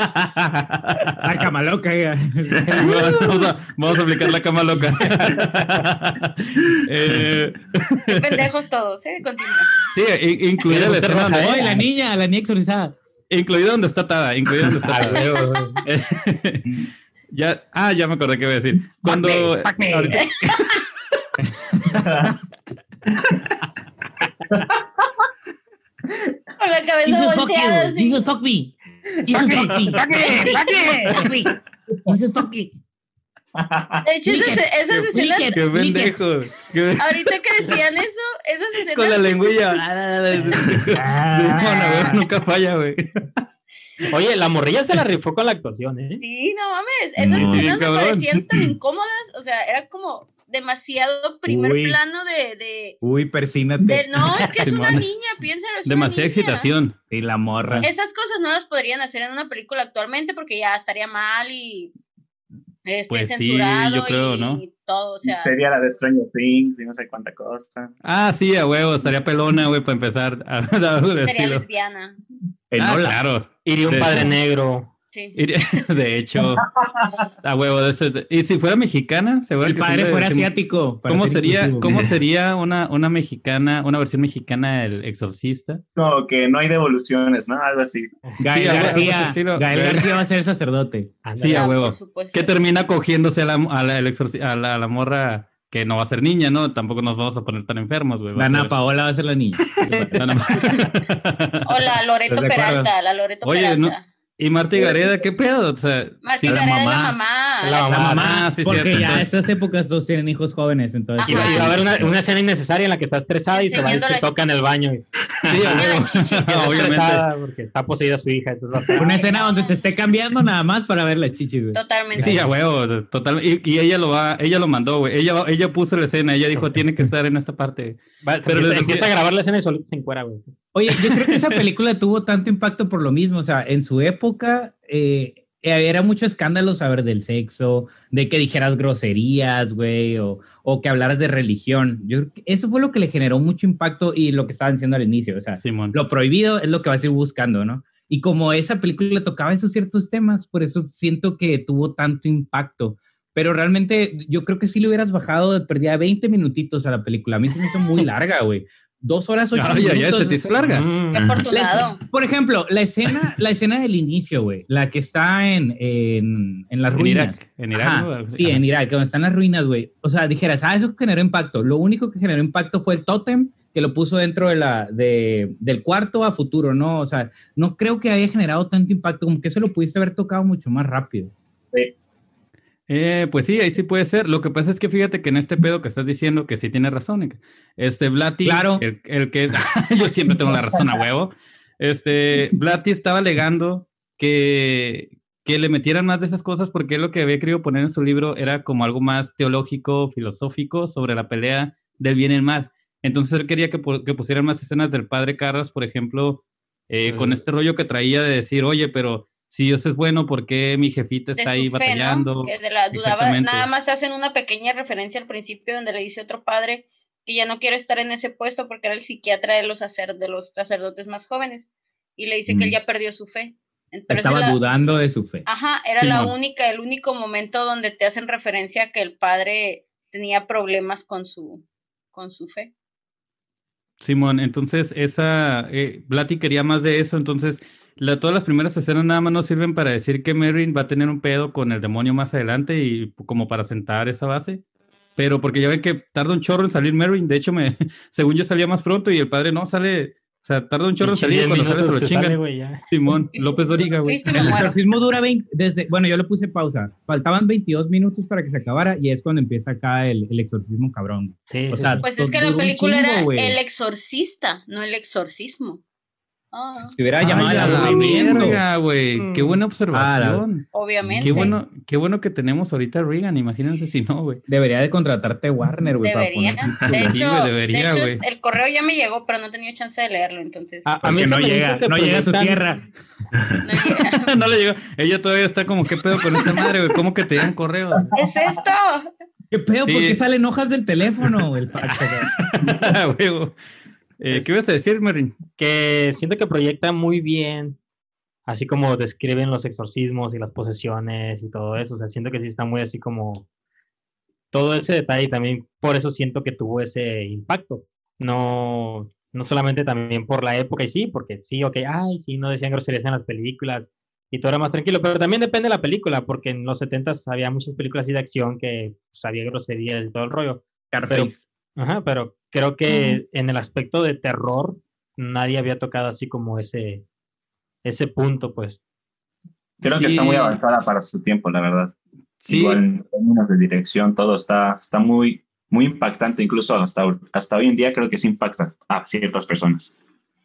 La cama loca. vamos, a, vamos a aplicar la cama loca. Eh, Qué pendejos todos, ¿eh? Continúa. sí, i- incluida la escena Oye, la niña, la niña exorcizada. Incluida donde está atada, incluida donde está Ah, atada. ya, ah, ya me acordé qué iba a decir. Cuando ahorita- Con la cabeza Jesus fuck volteada you. así. Jesus fuck me. Jesus fuck me. Fuck me. Jesus fuck me. De hecho, esas, esas escenas, qué pendejo. Ahorita que decían eso, esas escenas. Con la lengüilla. Bueno, güey, nunca falla, güey. Oye, la morrilla se la rifó con la actuación, ¿eh? Sí, no mames. Esas No, escenas me cabrón. parecían tan incómodas. O sea, era como demasiado primer Uy. plano de, de, Uy, persínate. de- No, es que es una niña, piénsalo. Es una Demasiada niña. excitación. Y la morra. Esas cosas no las podrían hacer en una película actualmente porque ya estaría mal y este, Pues sí, censurado yo creo, y, ¿no? todo. O sea, Sería la de Stranger Things y no sé cuánta cosa. Ah, sí, a huevo, estaría pelona, güey, para empezar a sería estilo. lesbiana. Ah, claro. Iría un padre negro. Sí. De hecho, a huevo. de eso es- Y si fuera mexicana, seguro El que padre fuera decimos- asiático. ¿Cómo ser sería, inclusivo. ¿Cómo sería una, una mexicana, una versión mexicana del exorcista? Como que no hay devoluciones, ¿no? Algo así. Gael Sí, García. estilo. Gael García va a ser sacerdote. Sí, a Ah, huevo. Que termina cogiéndose a la, a la, a la, a la morra que no va a ser niña, ¿no? Tampoco nos vamos a poner tan enfermos, güey. va a Dana ser- Paola va a ser la niña. Hola, Loreto. Peralta, la Loreto Oye, Peralta. Y Marta y Gareda, ¿qué pedo? O sea, Marta y la Gareda es la mamá. mamá. La la- mamá. La mamá, sí, porque cierto, ya a entonces- estas épocas todos tienen hijos jóvenes, entonces Y va, y va a haber una, una escena innecesaria en la que está estresada y se va y se toca en el baño. Y sí, chichis. Obviamente. estresada porque está poseída su hija. Entonces va a estar, una "Ay, escena no". donde se esté cambiando nada más para ver la chichi, güey. Totalmente. Sí, a huevo, total. Y, y ella lo va, ella lo mandó, güey. Ella, ella puso la escena, ella dijo, tiene que estar en esta parte. Va- Pero empieza, les empieza a grabar la escena y solito se encuera, güey. Oye, yo creo que esa película tuvo tanto impacto por lo mismo, o sea, en su época eh, era mucho escándalo saber del sexo, de que dijeras groserías, güey, o, o que hablaras de religión. Yo eso fue lo que le generó mucho impacto y lo que estaban diciendo al inicio, o sea, Simón. lo prohibido es lo que vas a ir buscando, ¿no? Y como esa película tocaba esos ciertos temas, por eso siento que tuvo tanto impacto. Pero realmente yo creo que si le hubieras bajado de perdida 20 minutitos a la película. A mí se me hizo muy larga, güey. Dos horas, ocho Ay, ay, ay, minutos. se te hizo larga. Mm. Qué La afortunado. escena- por ejemplo, la escena, la escena del inicio, güey, la que está en, en, en las En ruinas. Irak. En Irak, Ajá, ¿no? Sí, Ajá. en Irak, donde están las ruinas, güey. O sea, dijeras, ah, eso generó impacto. Lo único que generó impacto fue el tótem que lo puso dentro de la, de, del cuarto a futuro, ¿no? O sea, no creo que haya generado tanto impacto, como que eso lo pudiste haber tocado mucho más rápido. Eh, pues sí, ahí sí puede ser. Lo que pasa es que fíjate que en este pedo que estás diciendo, que sí tienes razón, este Blatty, Claro. el, el que yo siempre tengo la razón a huevo. Este Blatty estaba alegando que, que le metieran más de esas cosas porque lo que había querido poner en su libro era como algo más teológico, filosófico sobre la pelea del bien y el mal. Entonces él quería que, que pusieran más escenas del padre Carras, por ejemplo, eh, con este rollo que traía de decir, oye, pero si Dios es bueno, ¿por qué mi jefita está ahí fe, batallando? ¿no? Que de la dudaba, Exactamente. nada más hacen una pequeña referencia al principio donde le dice otro padre que ya no quiere estar en ese puesto porque era el psiquiatra de los, sacer- de los sacerdotes más jóvenes y le dice que él Mm. ya perdió su fe. Pero Estaba la- dudando de su fe. Ajá, era la única, el único momento donde te hacen referencia a que el padre tenía problemas con su, con su fe. Simón, entonces esa, eh, Blatty quería más de eso, entonces la- todas las primeras escenas nada más nos sirven para decir que Merrin va a tener un pedo con el demonio más adelante y como para sentar esa base, pero porque ya ven que tarda un chorro en salir Merrin, de hecho me, según yo salía más pronto y el padre no sale, o sea, tarda un chorro en salir y 10 cuando sale se lo chingan. Simón. López Doriga, güey. El exorcismo dura 20, desde, bueno, yo le puse pausa. Faltaban 22 minutos para que se acabara y es cuando empieza acá el, el exorcismo cabrón. Sí, O sí, sea. Pues es que la película chingo, era güey. El Exorcista, no el exorcismo. Ah, Se hubiera llamado Ay, a la aburrimiento. verga, güey, qué Mm. buena observación. obviamente. Qué bueno, qué bueno que tenemos ahorita a Reagan, imagínense si no, güey. Debería de contratarte Warner, güey. para Debería. poner- De Sí, hecho, debería, de hecho, el correo ya me llegó, pero no he tenido chance de leerlo, entonces. A, a mí no llega, no llega a su tierra. no llega. no le llegó. Ella todavía está como, ¿qué pedo con esta madre, güey? ¿Cómo que te dan correo? ¿Qué es esto? ¿Qué pedo? Sí. ¿Por qué salen hojas del teléfono? El fax, Eh, ¿Qué ibas a decir, Marin? que siento que proyecta muy bien, así como describen los exorcismos y las posesiones y todo eso. O sea, siento que sí está muy así como todo ese detalle y también por eso siento que tuvo ese impacto. No, no solamente también por la época y sí, porque sí, ok, ay, sí, no decían groserías en las películas y todo era más tranquilo, pero también depende de la película, porque en los 70 había muchas películas así de acción que pues, había groserías y todo el rollo. Scarface. Ajá, pero creo que en el aspecto de terror nadie había tocado así como ese, ese punto, pues. Creo que Sí. está muy avanzada para su tiempo, la verdad. Sí, Igual en términos de dirección, todo está, está muy, muy impactante, incluso hasta, hasta hoy en día creo que sí impacta a ciertas personas.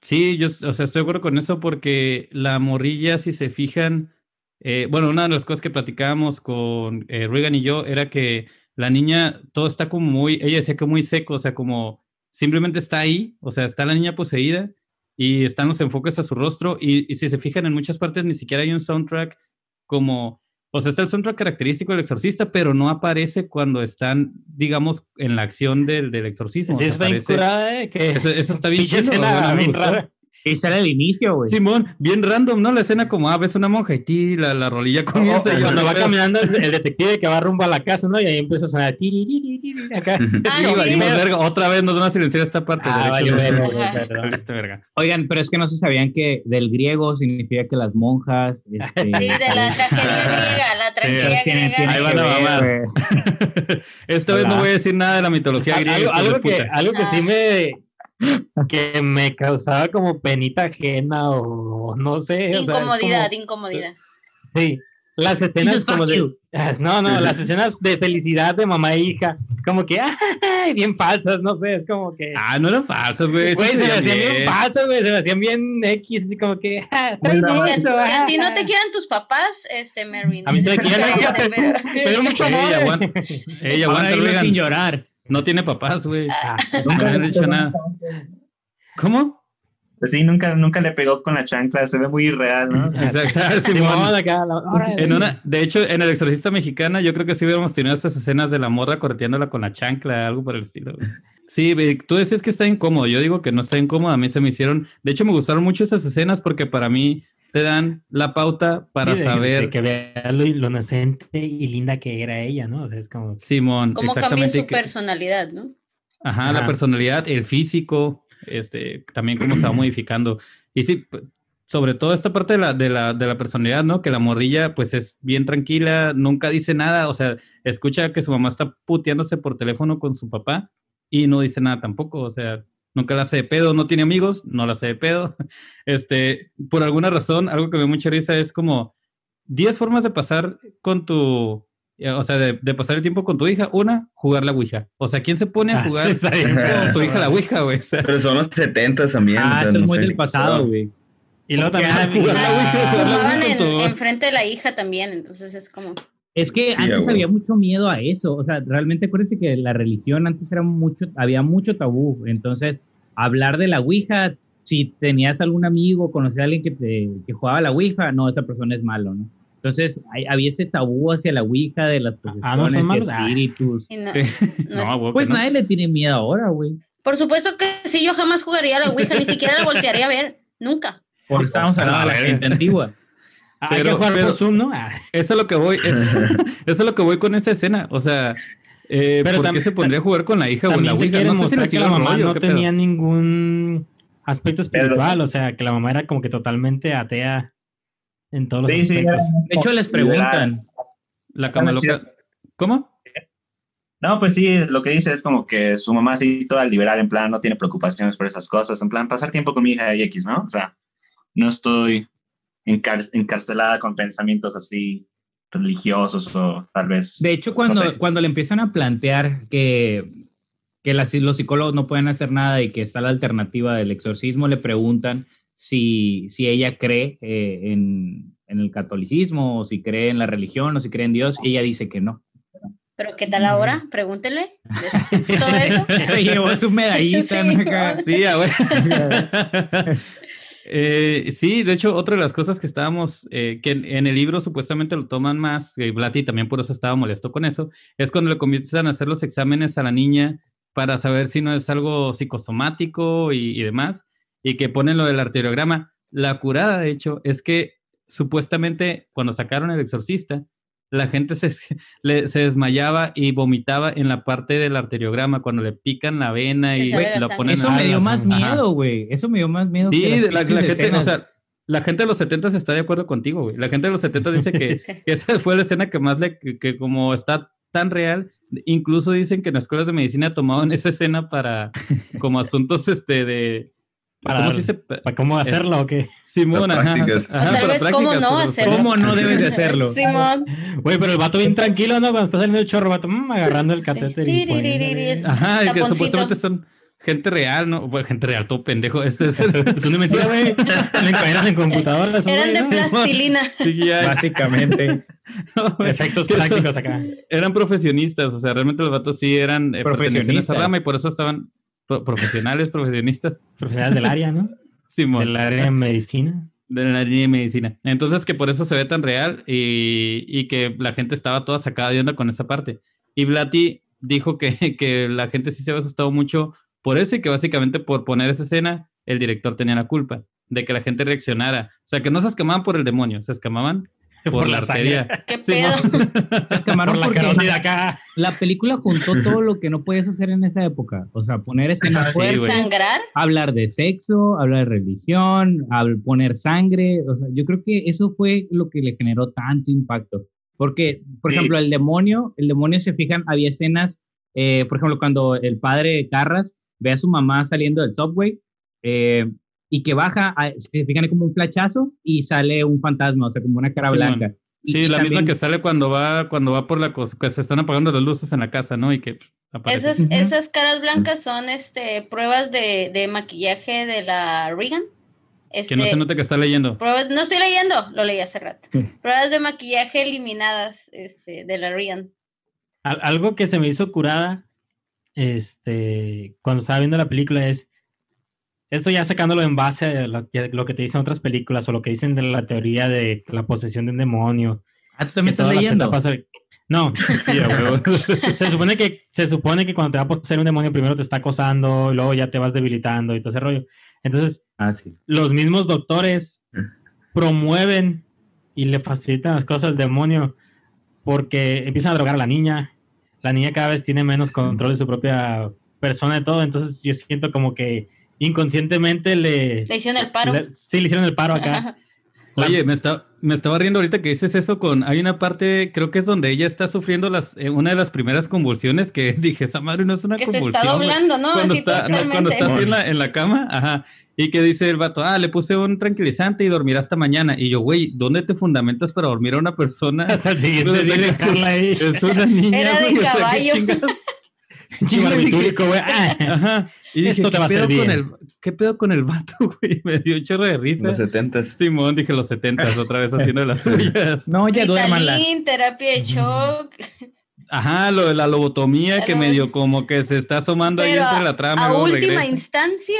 Sí, yo, o sea, estoy de acuerdo con eso porque la morrilla, si se fijan, eh, bueno, una de las cosas que platicábamos con eh, Regan y yo era que la niña, todo está como muy, ella decía que muy seco, o sea, como simplemente está ahí, o sea, está la niña poseída y están los enfoques a su rostro y, y si se fijan en muchas partes ni siquiera hay un soundtrack como, o sea, está el soundtrack característico del exorcista, pero no aparece cuando están, digamos, en la acción del, del exorcismo. Sí, o sea, está bien aparece- curada, ¿eh? Que eso, eso está bien chido, me gustó. Y sale al inicio, güey. Simón, bien random, ¿no? La escena como, ah, ves una monja y ti, la, la rolilla comienza. y yo, Cuando no va veo. caminando el el detective que va rumbo a la casa, ¿no? Y ahí empieza a sonar tiri, tiri, tiri, acá. Ah, Y sí. verga, otra vez nos van a silenciar esta parte. Ah, güey. verga. Oigan, pero es que no se sabían que del griego significa que las monjas. Este, Sí, de la tragedia griega, la tragedia tienen- griega. Ahí van a ver, mamar. Esta vez no voy a decir nada de la mitología griega. algo, algo que, algo que Ah. sí me que me causaba como penita ajena o no sé. o sea, es Incomodidad, como- incomodidad. sí. Las escenas como de, you. no, no, las escenas de felicidad de mamá e hija, como que ay, bien falsas, no sé, es como que Ah, no eran falsas, güey. se me hacían bien bien. falsas, güey, se me hacían bien X, así como que ah, eso, que a ti no ah. te quieran tus papás, este, Mervin. A mí se me quieren, pero- mucho amor. Eh. aguanta. Ahora aguanta, sin llorar. No tiene papás, güey. Ah, No me han dicho nada. ¿Cómo? Pues sí, nunca, nunca le pegó con la chancla, se ve muy irreal, ¿no? En una, de hecho, en el exorcista mexicana, yo creo que sí hubiéramos tenido esas escenas de la morra correteándola con la chancla, algo por el estilo. güey. Sí, ve, tú decías que está incómodo. Yo digo que no está incómodo. A mí se me hicieron. De hecho, me gustaron mucho esas escenas porque para mí te dan la pauta para Sí, de- saber. de que veas lo, lo inocente y linda que era ella, ¿no? O sea, es como Simón, ¿Cómo cambia su que- personalidad, no? Ajá, la personalidad, el físico, este, también cómo se va modificando. Y sí, sobre todo esta parte de la, de la, de la personalidad, ¿no? Que la morrilla, pues es bien tranquila, nunca dice nada, o sea, escucha que su mamá está puteándose por teléfono con su papá y no dice nada tampoco, o sea, nunca la hace de pedo, no tiene amigos, no la hace de pedo. Este, por alguna razón, algo que me da mucha risa es como 10 formas de pasar con tu, eh, o sea, de, de pasar el tiempo con tu hija. Una, jugar la Ouija. O sea, ¿quién se pone a Ah, jugar sí, está bien con su hija la Ouija, güey? O sea, Pero son los 70 también. Ah, o sea, eso es no muy sé. del pasado, güey. Y luego también ah, la Ouija, Ah, la Ouija enfrente de la hija también, entonces es como... Es que Sí, antes había mucho miedo a eso, o sea, realmente acuérdense que la religión antes era mucho, había mucho tabú, entonces hablar de la Ouija, si tenías algún amigo, conocías a alguien que, te, que jugaba a la Ouija, no, esa persona es malo, ¿no? Entonces hay- había ese tabú hacia la Ouija de las Ah, ¿no posesiones? Ah. espíritus. y no- Sí. no no, güey, Pues no. nadie le tiene miedo ahora, güey. Por supuesto que sí, yo jamás jugaría a la Ouija, ni siquiera la voltearía a ver, nunca. Porque estábamos hablando de la ver. gente antigua. hay que Pero- jugar pero- por Zoom, ¿no? Ah, Eso es lo que voy, es- eso es lo que voy con esa escena. O sea, eh, Pero ¿por qué se pondría a jugar con la hija o la Ouija? No sé si que la mamá rollo, no tenía ningún aspecto espiritual, o sea, que la mamá era como que totalmente atea en todos los Sí, sí, aspectos. De hecho, les preguntan, La cama loca. ¿Cómo? No, pues sí, lo que dice es como que su mamá sí toda liberal, en plan, no tiene preocupaciones por esas cosas, en plan, pasar tiempo con mi hija y X, ¿no? O sea, no estoy encarcelada con pensamientos así religiosos o tal vez... De hecho, cuando, No sé. cuando le empiezan a plantear que, que las- los psicólogos no pueden hacer nada y que está la alternativa del exorcismo, le preguntan si, si ella cree eh, en, en el catolicismo, o si cree en la religión, o si cree en Dios, y ella dice que no. Pero ¿qué tal ahora? Pregúntele. Todo eso. Se llevó su medallita. Sí, ¿no? Sí, a ver. Eh, sí, de hecho, otra de las cosas que estábamos, eh, que en, el libro supuestamente lo toman más, eh, Blatty también por eso estaba molesto con eso, es cuando le comienzan a hacer los exámenes a la niña para saber si no es algo psicosomático y, y demás, y que ponen lo del arteriograma. La curada, de hecho, es que supuestamente cuando sacaron el exorcista, la gente se, le- se desmayaba y vomitaba en la parte del arteriograma cuando le pican la vena y la lo ponen Eso me dio más miedo, güey. Eso me dio más miedo. Sí, que las la, gente, o escenas. sea, la gente de los 70 está de acuerdo contigo, güey. La gente de los 70 dice que, que esa fue la escena que más le, que, que como está tan real, incluso dicen que en las escuelas de medicina tomaban esa escena para, como asuntos, este, de, Para ¿cómo dar- se dice? Pa- ¿Para cómo hacerlo o qué? Simón, ajá, prácticas. ajá, O tal vez cómo no hacerlo. ¿Cómo no debes de hacerlo? Simón. Güey, pero el vato bien tranquilo, ¿no? Cuando está saliendo el chorro, vato, mm, agarrando el Sí. catéter y Ajá, y que supuestamente son gente real, ¿no? Bueno, gente real, todo pendejo. Este es. Es una mentira, güey. Eran en computadoras. Eran de plastilina. CGI. Básicamente. No, güey. Efectos prácticos acá. Eran profesionistas, o sea, realmente los vatos sí eran eh, pertenecían a esa Profesionistas. rama y por eso estaban pro- profesionales, profesionistas. Profesionales del área, ¿no? Simón. Del área de medicina. de la línea de medicina. Entonces, que por eso se ve tan real y, y que la gente estaba toda sacada de onda con esa parte. Y Blatty dijo que, que la gente sí se había asustado mucho por eso y que básicamente por poner esa escena, el director tenía la culpa de que la gente reaccionara. O sea, que no se escamaban por el demonio, se escamaban por, Por la arteria. ¿Qué pedo? Se escamaron Por la porque carótida acá. la película juntó todo lo que no podías hacer en esa época. O sea, poner escenas Sí, fuertes, güey. ¿Sangrar? hablar de sexo, hablar de religión, poner sangre. O sea, yo creo que eso fue lo que le generó tanto impacto. Porque, por Sí. ejemplo, el demonio, el demonio se fijan, había escenas, eh, por ejemplo, cuando el padre de Carras ve a su mamá saliendo del subway eh, y que baja, a- se fijan como un flachazo y sale un fantasma, o sea, como una cara Sí, blanca. Sí, y la misma que sale cuando va, cuando va por la cosa, que se están apagando las luces en la casa, ¿no? Y que pff, aparece. Esas, esas caras blancas son este, pruebas de, de maquillaje de la Regan. Este, que no se note que está leyendo. pruebas- no estoy leyendo, lo leí hace rato. Pruebas de maquillaje eliminadas este, de la Regan. Al- algo que se me hizo curada este, cuando estaba viendo la película es esto ya sacándolo en base a lo, que- lo que te dicen otras películas o lo que dicen de la teoría de la posesión de un demonio. Ah, tú también estás leyendo. No, Sí, a se supone que se supone que cuando te va a poseer un demonio primero te está acosando, y luego ya te vas debilitando y todo ese rollo. Entonces, Ah, sí. los mismos doctores promueven y le facilitan las cosas al demonio porque empiezan a drogar a la niña. La niña cada vez tiene menos control de su propia persona y todo. Entonces yo siento como que inconscientemente le... Le hicieron el paro. le- sí, le hicieron el paro acá. Oye, me, está, me estaba riendo ahorita que dices eso con... Hay una parte, creo que es donde ella está sufriendo las, eh, una de las primeras convulsiones que dije, esa madre no es una que se convulsión. está güey". doblando, ¿no? Cuando Así está, totalmente. cuando está así en la, en la cama, ajá, y que dice el vato, ah, le puse un tranquilizante y dormirá hasta mañana. Y yo, güey, ¿dónde te fundamentas para dormir a una persona? Hasta el siguiente Desde día. Es una niña, Era de güey, o sea, ¿qué caballo. güey. Ah. Ajá. Y Esto te ¿qué va a con el, ¿qué pedo con el vato, güey? Me dio un chorro de risa. Los setentas. Simón, dije los setentas, otra vez haciendo las suyas. No, ya duérmanla. Ritalin, terapia de shock. Ajá, lo de la lobotomía que medio como que se está asomando ahí Pero entre la trama. A luego última regresa. instancia,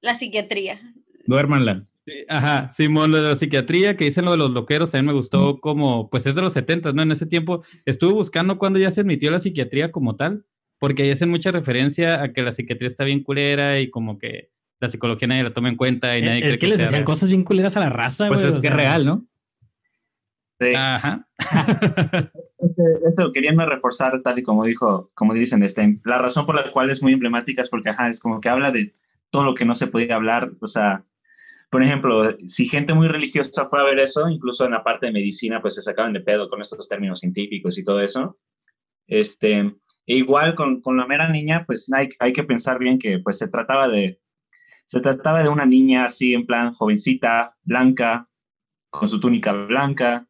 la psiquiatría. Duérmanla. Ajá, Simón, lo de la psiquiatría, que dicen lo de los loqueros, a mí me gustó como, pues es de los setentas, ¿no? En ese tiempo estuve buscando cuando ya se admitió la psiquiatría como tal, porque ahí hacen mucha referencia a que la psiquiatría está bien culera y como que la psicología nadie la toma en cuenta y nadie Es cree que les sea hacían real. cosas bien culeras a la raza, Pues güey. es que es sea, real, ¿no? Sí. Ajá. Este, esto queriendo reforzar tal y como dijo, como dicen, este, la razón por la cual es muy emblemática es porque, ajá, es como que habla de todo lo que no se podía hablar, o sea, por ejemplo, si gente muy religiosa fue a ver eso, incluso en la parte de medicina, pues se sacaban de pedo con estos términos científicos y todo eso, este, e igual con, con la mera niña, pues hay, hay que pensar bien que pues se trataba de, se trataba de una niña así en plan jovencita, blanca, con su túnica blanca,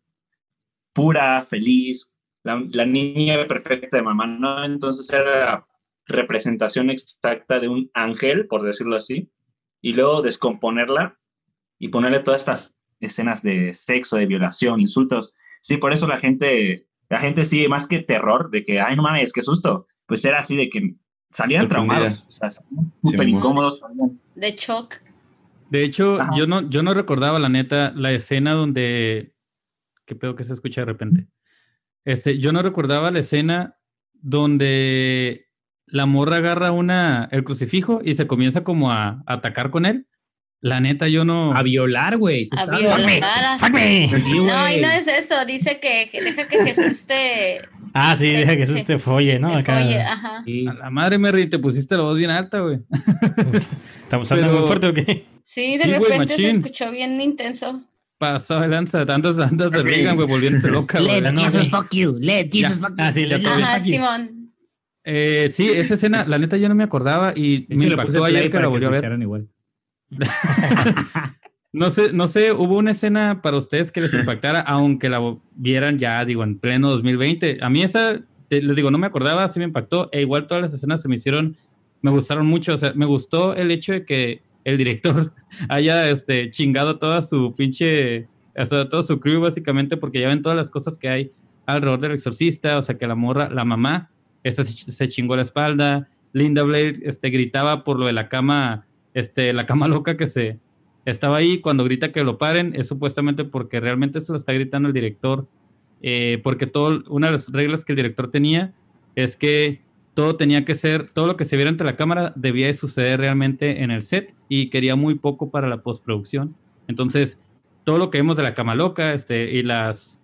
pura, feliz, la, la niña perfecta de mamá, ¿no? Entonces era representación exacta de un ángel, por decirlo así, y luego descomponerla y ponerle todas estas escenas de sexo, de violación, insultos. Sí, por eso la gente, la gente sí, más que terror, de que, ay, no mames, qué susto, pues era así de que salían traumados, o sea, salían súper Sí, incómodos. salían- De shock. De hecho, Ajá. yo no, yo no recordaba, la neta, la escena donde. ¿Qué pedo que se escucha de repente? Este, yo no recordaba la escena donde la morra agarra una, el crucifijo y se comienza como a, a atacar con él. La neta, yo no. A violar, güey. A violar. ¡Fuck me! Sí, No, y no es eso. Dice que, que deja que Jesús te, Ah, sí, deja que sí. te folle, ¿no? te Acá folle. Ajá. Sí. A la madre, Merry, te pusiste la voz bien alta, güey. estamos hablando Pero- muy fuerte o qué? Sí, de Sí, repente se escuchó bien intenso. Pasado de lanza, andas, andas de Reagan, güey, volviéndote loca, güey. Let no, Jesus sí. fuck you. Let. Jesus fuck you. Ah, sí, let Ajá. Simón. Eh, sí, esa escena, la neta, yo no me acordaba y me impactó ayer que la volví a ver. igual. No sé, no sé, hubo una escena para ustedes que les impactara, aunque la vieran ya, digo, en pleno 2020. A mí esa, les digo, no me acordaba, sí me impactó, e igual todas las escenas se me hicieron me gustaron mucho. O sea, me gustó el hecho de que el director haya este, chingado toda su pinche, o sea, todo su crew básicamente, porque ya ven todas las cosas que hay alrededor del exorcista, o sea, que la morra, la mamá, esta se, se chingó la espalda, Linda Blair este, gritaba por lo de la cama, este, la cama loca que se estaba ahí, cuando grita que lo paren, es supuestamente porque realmente se lo está gritando el director, eh, porque todo, una de las reglas que el director tenía es que todo tenía que ser, todo lo que se viera ante la cámara debía de suceder realmente en el set y quería muy poco para la postproducción. Entonces, todo lo que vemos de la cama loca este, y las,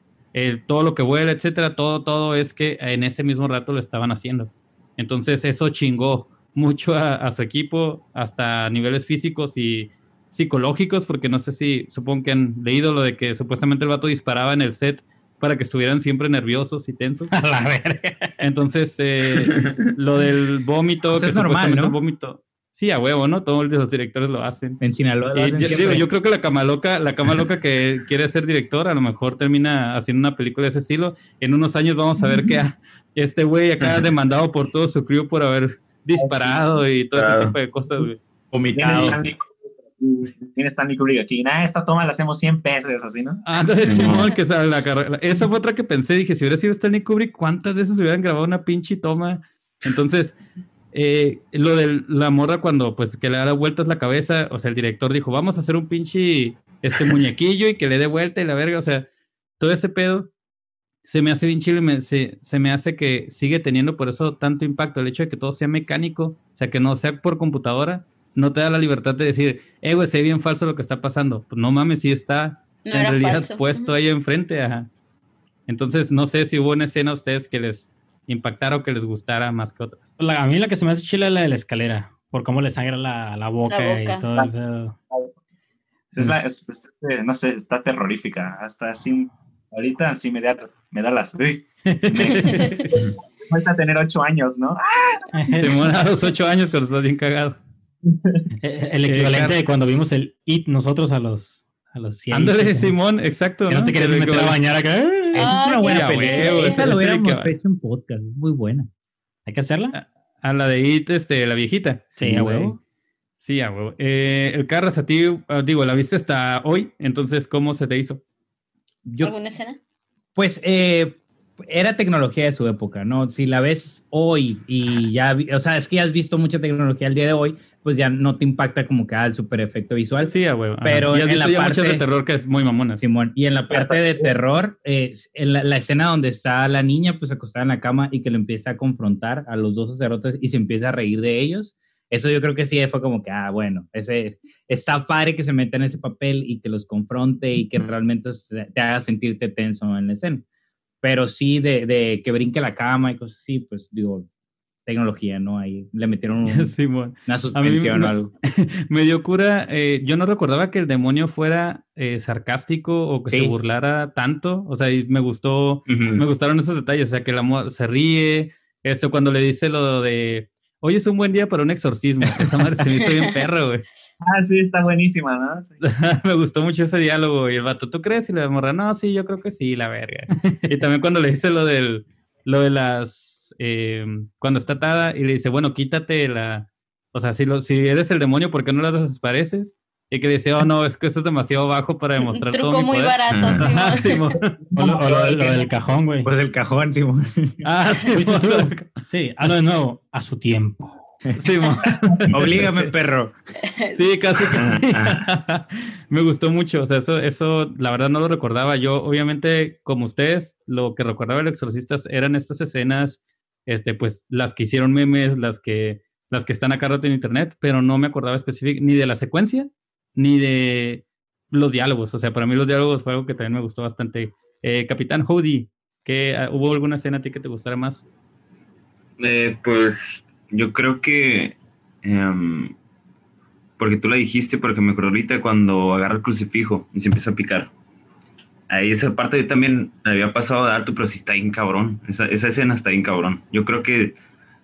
todo lo que vuela, etcétera, todo, todo es que en ese mismo rato lo estaban haciendo. Entonces, eso chingó mucho a, a su equipo, hasta niveles físicos y psicológicos, porque no sé si, supongo que han leído lo de que supuestamente el vato disparaba en el set para que estuvieran siempre nerviosos y tensos. A la verga. Entonces, eh, lo del vómito, Pues que es normal, supuestamente ¿no? el vómito. Sí, a huevo, ¿no? Todos los directores lo hacen. En Sinaloa. lo Y hacen yo, siempre. digo, yo creo que la cama loca, la cama loca que quiere ser director, a lo mejor termina haciendo una película de ese estilo. En unos años vamos a ver que este güey acá demandado por todo su crew por haber disparado y todo ese Claro. tipo de cosas, güey. Viene Vomitado. Stanley, Kubrick aquí. Nah, esta toma la hacemos 100 pesos, así, ¿no? Ah, no, Simón, que sabe la carrera. Esa fue otra que pensé. Dije, si hubiera sido Stanley Kubrick, ¿cuántas veces hubieran grabado una pinche toma? Entonces, eh, lo de la morra cuando, pues, que le da vueltas la cabeza, o sea, el director dijo, vamos a hacer un pinche, este muñequillo y que le dé vuelta y la verga, o sea, todo ese pedo se me hace bien chido y me- se, se me hace que sigue teniendo por eso tanto impacto. El hecho de que todo sea mecánico, o sea, que no sea por computadora, no te da la libertad de decir, eh, güey, sé bien falso lo que está pasando. Pues no mames, sí está No en realidad falso. puesto ahí enfrente. Ajá. Entonces, no sé si hubo una escena a ustedes que les impactara o que les gustara más que otras. La- a mí la que se me hace chila es la de la escalera, por cómo le sangra la, la boca, La boca. y todo el. Es la- es- es- eh, no sé, está terrorífica. Hasta así, ahorita sí me da, me da las. Uy, me- falta tener ocho años, ¿no? Simón a los ocho años cuando estás bien cagado. Eh, El equivalente de cuando vimos el IT nosotros a los a los 100. Ándale, Simón, exacto. Que no te Que- meter a bañar acá. Esa es Ah, una buena película. Esa lo hubiéramos que- hecho en podcast. Es muy buena. ¿Hay que hacerla? A la de It, este, la viejita. Sí, a huevo. Sí, a huevo. Eh, el Carras, a ti, ah, digo, la viste hasta hoy, entonces, ¿cómo se te hizo? Yo, ¿Alguna escena? Pues eh, era tecnología de su época, ¿no? Si la ves hoy y ya, o sea, es que ya has visto mucha tecnología al día de hoy, pues ya no te impacta como que ah, el super efecto visual. Sí, a huevo. Pero Y has en visto la ya muchas de parte- terror que es muy mamona. Simón. Y en la parte de terror, eh, en la, la escena donde está la niña pues acostada en la cama y que le empieza a confrontar a los dos sacerdotes y se empieza a reír de ellos, eso yo creo que sí fue como que, ah, bueno, ese, está padre que se meta en ese papel y que los confronte y que realmente te haga sentirte tenso en la escena. Pero sí, de, de que brinque la cama y cosas así, pues digo, tecnología, ¿no? Ahí le metieron un- Simón. una suspensión me- o algo. Me dio cura. eh, yo no recordaba que el demonio fuera eh, sarcástico o que Sí. se burlara tanto. O sea, y me gustó, me gustaron esos detalles. O sea, que el amor se ríe. Esto cuando le dice lo de, hoy es un buen día para un exorcismo. Esa madre se me hizo bien perro, güey. Ah, sí, está buenísima, ¿no? Sí. me gustó mucho ese diálogo. Y el vato, ¿tú crees? Y la morra, no, sí, yo creo que sí, la verga. y también cuando le dice lo del, lo de las, eh, cuando está atada y le dice, bueno, quítate la, o sea, si, lo, si eres el demonio, ¿por qué no las desapareces? Y que dice, oh, no, es que eso es demasiado bajo para Un demostrar todo truco mi muy poder. barato. Ah, Simón. O lo, o lo del- lo del cajón, güey. Pues el cajón, Simón. Ah, ¿Fuiste Simón. tú? Sí, hazlo de nuevo, a su tiempo. Simón. Oblígame, perro. Sí, casi, casi. Me gustó mucho, o sea, eso, eso, la verdad no lo recordaba. Yo, obviamente, como ustedes, lo que recordaba de los exorcistas eran estas escenas, este, pues, las que hicieron memes, las que, las que están acá rato en internet, pero no me acordaba específico ni de la secuencia, ni de los diálogos. O sea, para mí los diálogos fue algo que también me gustó bastante. Eh, Capitán Howdy, ¿qué, ah, ¿hubo alguna escena a ti que te gustara más? Eh, pues yo creo que. em, porque tú la dijiste, porque me acuerdo ahorita cuando agarra el crucifijo y se empieza a picar. Ahí esa parte yo también había pasado de alto, pero sí está bien cabrón. Esa, esa escena está bien cabrón. Yo creo que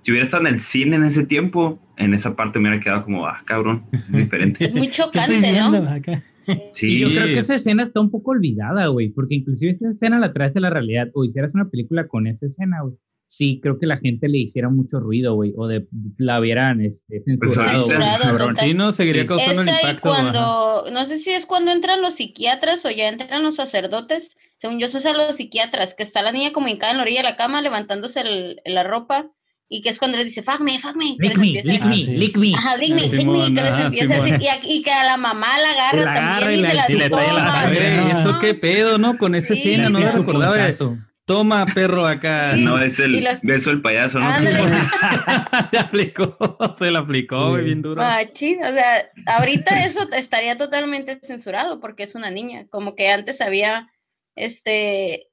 si hubiera estado en el cine en ese tiempo, en esa parte me hubiera quedado como, ah, cabrón, es diferente. Es muy ¿Qué estoy chocante, ¿no? acá? Sí. Sí, Y yo creo que esa escena está un poco olvidada, güey, porque inclusive esa escena la traes a la realidad, o hicieras una película con esa escena, güey. sí creo que la gente le hiciera mucho ruido, güey, o de la vieran este, Pues censurado, güey, Censurado. Sí, no, seguiría Sí. causando el impacto. ajá. cuando, no sé si es cuando entran los psiquiatras o ya entran los sacerdotes, según yo, son los psiquiatras, que está la niña como hincada en la orilla de la cama levantándose el- la ropa y que es cuando le dice, fuck me, fuck me, Lick me, lick Ah, me, sí. lick me. Ajá, lick me, Ah, lick me, que les empieza a y que a la mamá la agarra La también y se la y le trae la toma. sangre, eso qué pedo, ¿no? Con esa Sí. escena, no un recordaba. de, puntazo. Toma, perro, acá. Sí. No, es el beso del payaso, ¿no? Se aplicó, se la aplicó, bien duro. Machín, o sea, ahorita eso estaría totalmente censurado porque es una niña, como que antes había este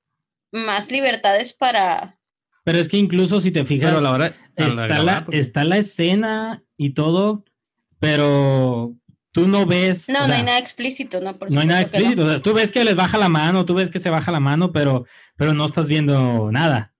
más libertades para Pero es que incluso si te fijas, Pero a la hora. a la está, grabar, la, porque- está la escena y todo, pero tú no ves. no, no sea, hay nada explícito, no por no hay nada que no. explícito. o sea, tú ves que les baja la mano, tú ves que se baja la mano, pero, pero no estás viendo nada.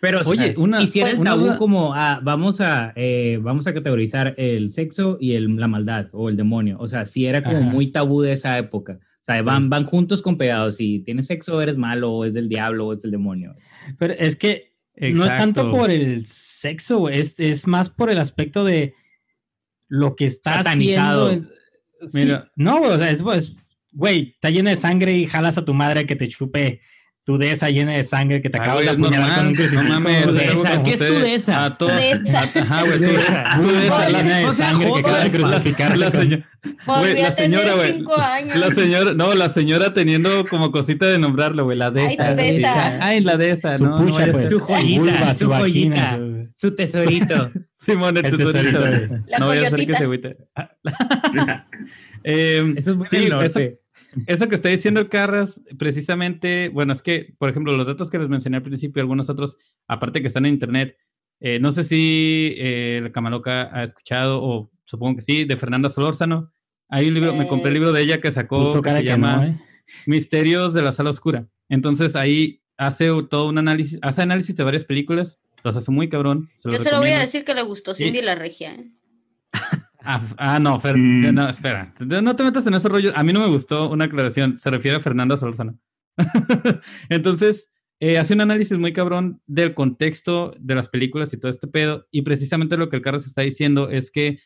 Pero, Oye, una- hiciera el una tabú duda- como, ah, vamos a, eh, vamos a categorizar el sexo y el, la maldad o el demonio. O sea, si era como Ajá. muy tabú de esa época. O sea, van, van juntos con pegados. Si tienes sexo, eres malo, o es del diablo, o es del demonio. Pero es que no es tanto por el sexo, güey, es, es más por el aspecto de lo que está Satanizado. haciendo. es- sí, Mira. no, güey, o sea, es, pues, güey, está llena de sangre y jalas a tu madre que te chupe tu de esa llena de sangre que te acabas de apuñalar con un crucifijo. No mames, es ¿qué es sucede dudeza? a todas- Dudeza. a- Ajá, güey, tú ves- tú Tú llena de sangre que acaba de pa. crucificarse. la con- señora, la señora, güey. La señora, no, la señora teniendo como cosita de nombrarlo, güey, la de Ay, esa. tu de esa. Ay, la de esa, Su no, no pucha, a pues. Tu joyita, su joyita. su- tesorito. Simón, el tesorito, güey. La no voy a hacer que se agüite. Eh, Eso es muy sí, eso, que está diciendo el Carras, precisamente, bueno, es que, por ejemplo, los datos que les mencioné al principio, algunos otros, aparte que están en internet, eh, no sé si eh, el Camaloca ha escuchado, o supongo que sí, de Fernanda Solórzano. Hay un libro, me compré el libro de ella que sacó, que se que llama no, ¿eh? Misterios de la Sala Oscura. Entonces ahí hace todo un análisis, hace análisis de varias películas, los hace muy cabrón. Se Yo se lo voy a decir que le gustó Cindy la regia. Ah, ah, no, Fer- Mm. no, espera. No te metas en ese rollo. A mí no me gustó una aclaración. Se refiere a Fernanda Solórzano. Entonces, eh, hace un análisis muy cabrón del contexto de las películas y todo este pedo. Y precisamente lo que el Carlos está diciendo es que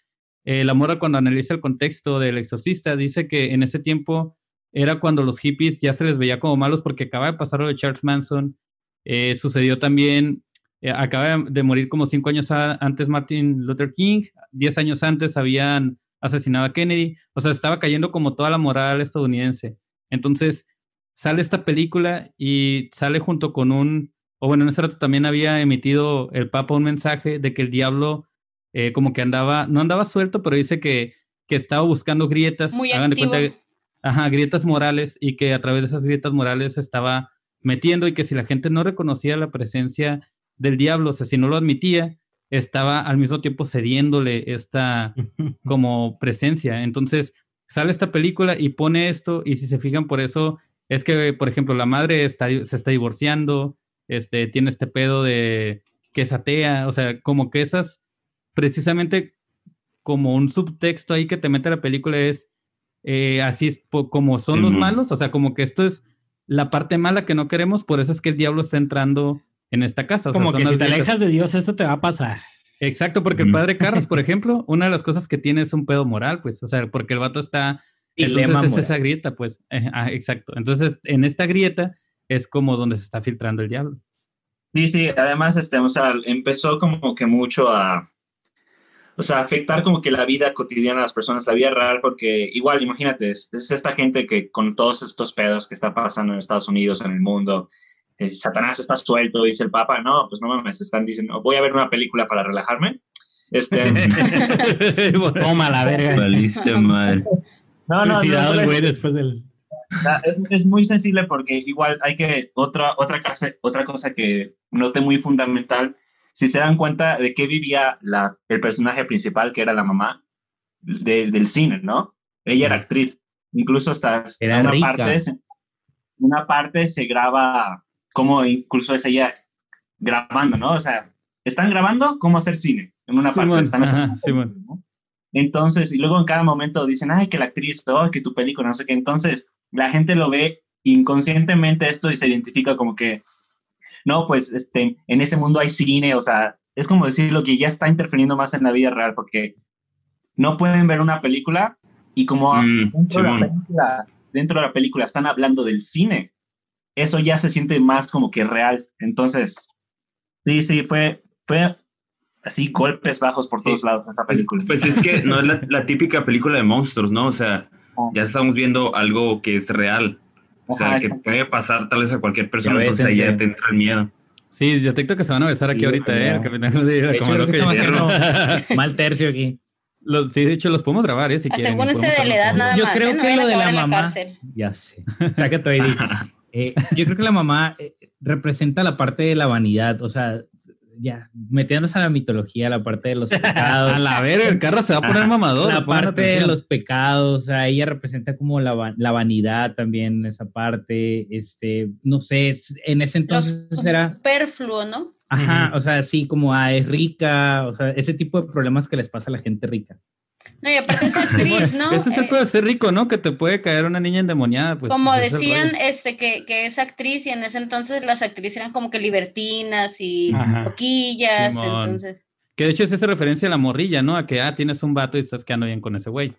eh, la mora cuando analiza el contexto del exorcista dice que en ese tiempo era cuando los hippies ya se les veía como malos porque acaba de pasar lo de Charles Manson. Eh, sucedió también, eh, acaba de morir como cinco años a- antes Martin Luther King, diez años antes habían asesinado a Kennedy, o sea, estaba cayendo como toda la moral estadounidense. Entonces, sale esta película y sale junto con un, o bueno, en ese rato también había emitido el Papa un mensaje de que el diablo eh, como que andaba, no andaba suelto, pero dice que, que estaba buscando grietas, Muy hagan de cuenta, ajá, grietas morales y que a través de esas grietas morales estaba metiendo y que si la gente no reconocía la presencia del diablo, o sea, si no lo admitía, estaba al mismo tiempo cediéndole esta como presencia. Entonces sale esta película y pone esto y si se fijan por eso es que, por ejemplo, la madre está, se está divorciando, este, tiene este pedo de que es atea, o sea, como que esas, precisamente como un subtexto ahí que te mete la película es, eh, así es como son los malos, o sea, como que esto es la parte mala que no queremos, por eso es que el diablo está entrando en esta casa. o sea, Como son que las si te alejas de Dios, esto te va a pasar. Exacto, porque el padre Carlos, por ejemplo, una de las cosas que tiene es un pedo moral, pues, o sea, porque el vato está, entonces es moral. esa grieta, pues, eh, ah, exacto. Entonces, en esta grieta es como donde se está filtrando el diablo. Sí, sí, además, este, o sea, empezó como que mucho a, o sea, afectar como que la vida cotidiana de las personas, la vida real, porque igual, imagínate, es, es esta gente que con todos estos pedos que está pasando en Estados Unidos, en el mundo, eh, Satanás está suelto, dice el Papa, no, pues no mames, están diciendo, voy a ver una película para relajarme. Este, Toma la verga. Valiste madre. no, no, no, güey después del. Es, es muy sensible porque igual hay que, otra, otra, cosa, otra cosa que noté muy fundamental, si se dan cuenta de qué vivía la, el personaje principal, que era la mamá de- del cine, ¿no? Ella era actriz, incluso hasta, hasta Era una, rica. parte, una parte se graba como incluso es ella grabando, ¿no? O sea, están grabando cómo hacer cine, en una parte están haciendo ajá, película, Simón. ¿no? Entonces, y luego en cada momento dicen, ay, que la actriz, oh, que tu película, no sé qué. Entonces, la gente lo ve inconscientemente esto y se identifica como que no, pues este, en ese mundo hay cine, o sea, es como decir lo que ya está interfiriendo más en la vida real, porque no pueden ver una película y como Mm, dentro, de la película, dentro de la película están hablando del cine, eso ya se siente más como que real. Entonces, sí, sí, fue, fue así golpes bajos por todos Sí. lados esa película. Pues es que no es la, la típica película de monstruos, ¿no? O sea, Ah. ya estamos viendo algo que es real. O sea, Ajá, que puede pasar tal vez a cualquier persona, entonces ahí ya te entra el miedo. Sí, yo detecto que se van a besar Sí, aquí ahorita. ¿eh? El capitán lo diga, De como hecho, y que. Mal tercio aquí. Los- sí, de hecho, los podemos grabar, ¿eh? Si quieren. Asegúrense podemos de la edad nada con- Yo más. creo ¿eh? No que lo de la la mamá- cárcel. Ya sé. Saca tu ID. Eh, yo creo que la mamá eh, representa la parte de la vanidad, o sea, ya, metiéndose a la mitología, la parte de los pecados. A la verga, el carro se va a poner mamador. la parte de los pecados, o sea, ella representa como la, la vanidad también, esa parte, este, no sé, en ese entonces Los era, superfluo, ¿no? ajá, o sea, sí, como, ah, es rica, o sea, ese tipo de problemas que les pasa a la gente rica. No, y aparte es actriz, ¿no? Ese es el Eh, de ser rico, ¿no? Que te puede caer una niña endemoniada. Pues, como ese es el decían, este, que, que es actriz y en ese entonces las actrices eran como que libertinas y Ajá. loquillas, Simón. entonces. Que de hecho es esa referencia a la morrilla, ¿no? A que, ah, tienes un vato y estás quedando bien con ese güey.